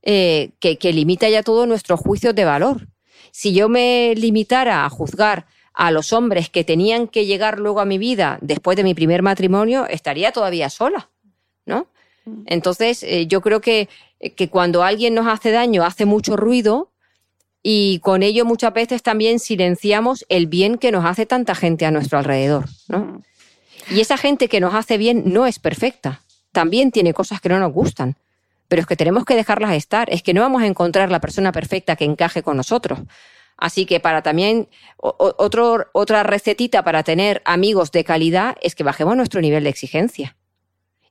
eh, que, que limita ya todos nuestros juicios de valor. Si yo me limitara a juzgar a los hombres que tenían que llegar luego a mi vida después de mi primer matrimonio, estaría todavía sola, ¿no? Entonces, eh, yo creo que, que cuando alguien nos hace daño hace mucho ruido y con ello muchas veces también silenciamos el bien que nos hace tanta gente a nuestro alrededor, ¿no? Y esa gente que nos hace bien no es perfecta, también tiene cosas que no nos gustan, pero es que tenemos que dejarlas estar, es que no vamos a encontrar la persona perfecta que encaje con nosotros. Así que para también otro, otra recetita para tener amigos de calidad es que bajemos nuestro nivel de exigencia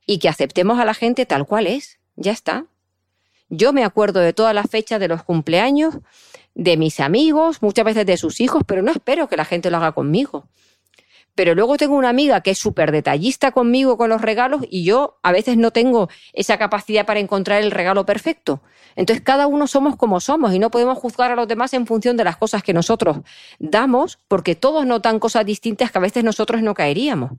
y que aceptemos a la gente tal cual es. Ya está. Yo me acuerdo de todas las fechas de los cumpleaños, de mis amigos, muchas veces de sus hijos, pero no espero que la gente lo haga conmigo. Pero luego tengo una amiga que es súper detallista conmigo con los regalos y yo a veces no tengo esa capacidad para encontrar el regalo perfecto. Entonces cada uno somos como somos y no podemos juzgar a los demás en función de las cosas que nosotros damos porque todos notan cosas distintas que a veces nosotros no caeríamos.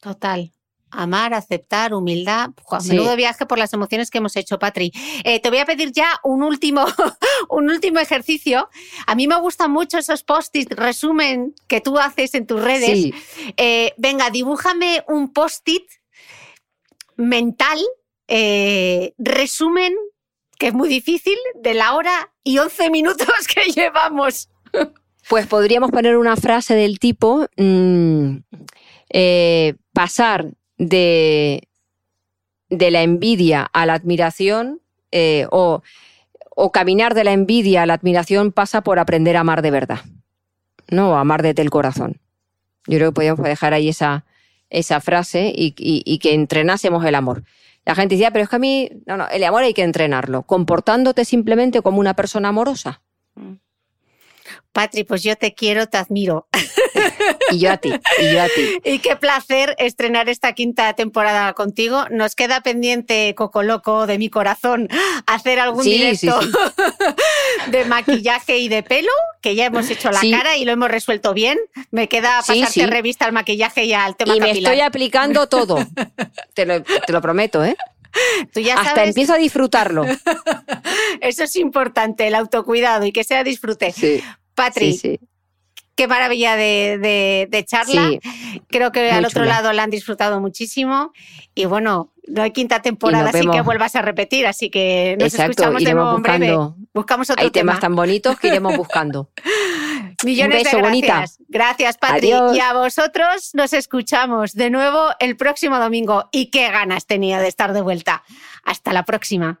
Total. Amar, aceptar, humildad. Buah, Sí. Menudo viaje por las emociones que hemos hecho, Patri. Eh, te voy a pedir ya un último, un último ejercicio. A mí me gustan mucho esos post-it resumen que tú haces en tus redes. Sí, Eh, venga, dibújame un post-it mental, eh, resumen, que es muy difícil, de la hora y 11 minutos que llevamos. Pues podríamos poner una frase del tipo mm, pasar de, de la envidia a la admiración eh, o, o caminar de la envidia a la admiración pasa por aprender a amar de verdad, ¿no? Amar desde el corazón. Yo creo que podríamos dejar ahí esa, esa frase y, y- y que entrenásemos el amor. La gente decía, pero es que a mí, no, no, el amor hay que entrenarlo, comportándote simplemente como una persona amorosa. Patri, pues yo te quiero, te admiro. Y yo a ti, y yo a ti. Y qué placer estrenar esta quinta temporada contigo. Nos queda pendiente, Coco Loco, de mi corazón, hacer algún Sí, directo sí, de maquillaje y de pelo, que ya hemos hecho la cara y lo hemos resuelto bien. Me queda pasarte revista al maquillaje y al tema Y me estoy aplicando todo. Te lo, te lo prometo, ¿eh? Tú ya Hasta sabes, empiezo a disfrutarlo. eso es importante, el autocuidado y que sea disfrute. Sí, Patri, sí, sí. qué maravilla de, de- de charla. Sí. Creo que al otro chula. lado la han disfrutado muchísimo. Y bueno, no hay quinta temporada, así que vuelvas a repetir. Así que nos Exacto, escuchamos de nuevo en breve. Buscamos otro Hay temas tema. tan bonitos que iremos buscando. Millones Un beso, de bonita. gracias. Gracias, Patri. Adiós. Y a vosotros nos escuchamos de nuevo el próximo domingo. Y qué ganas tenía de estar de vuelta. Hasta la próxima.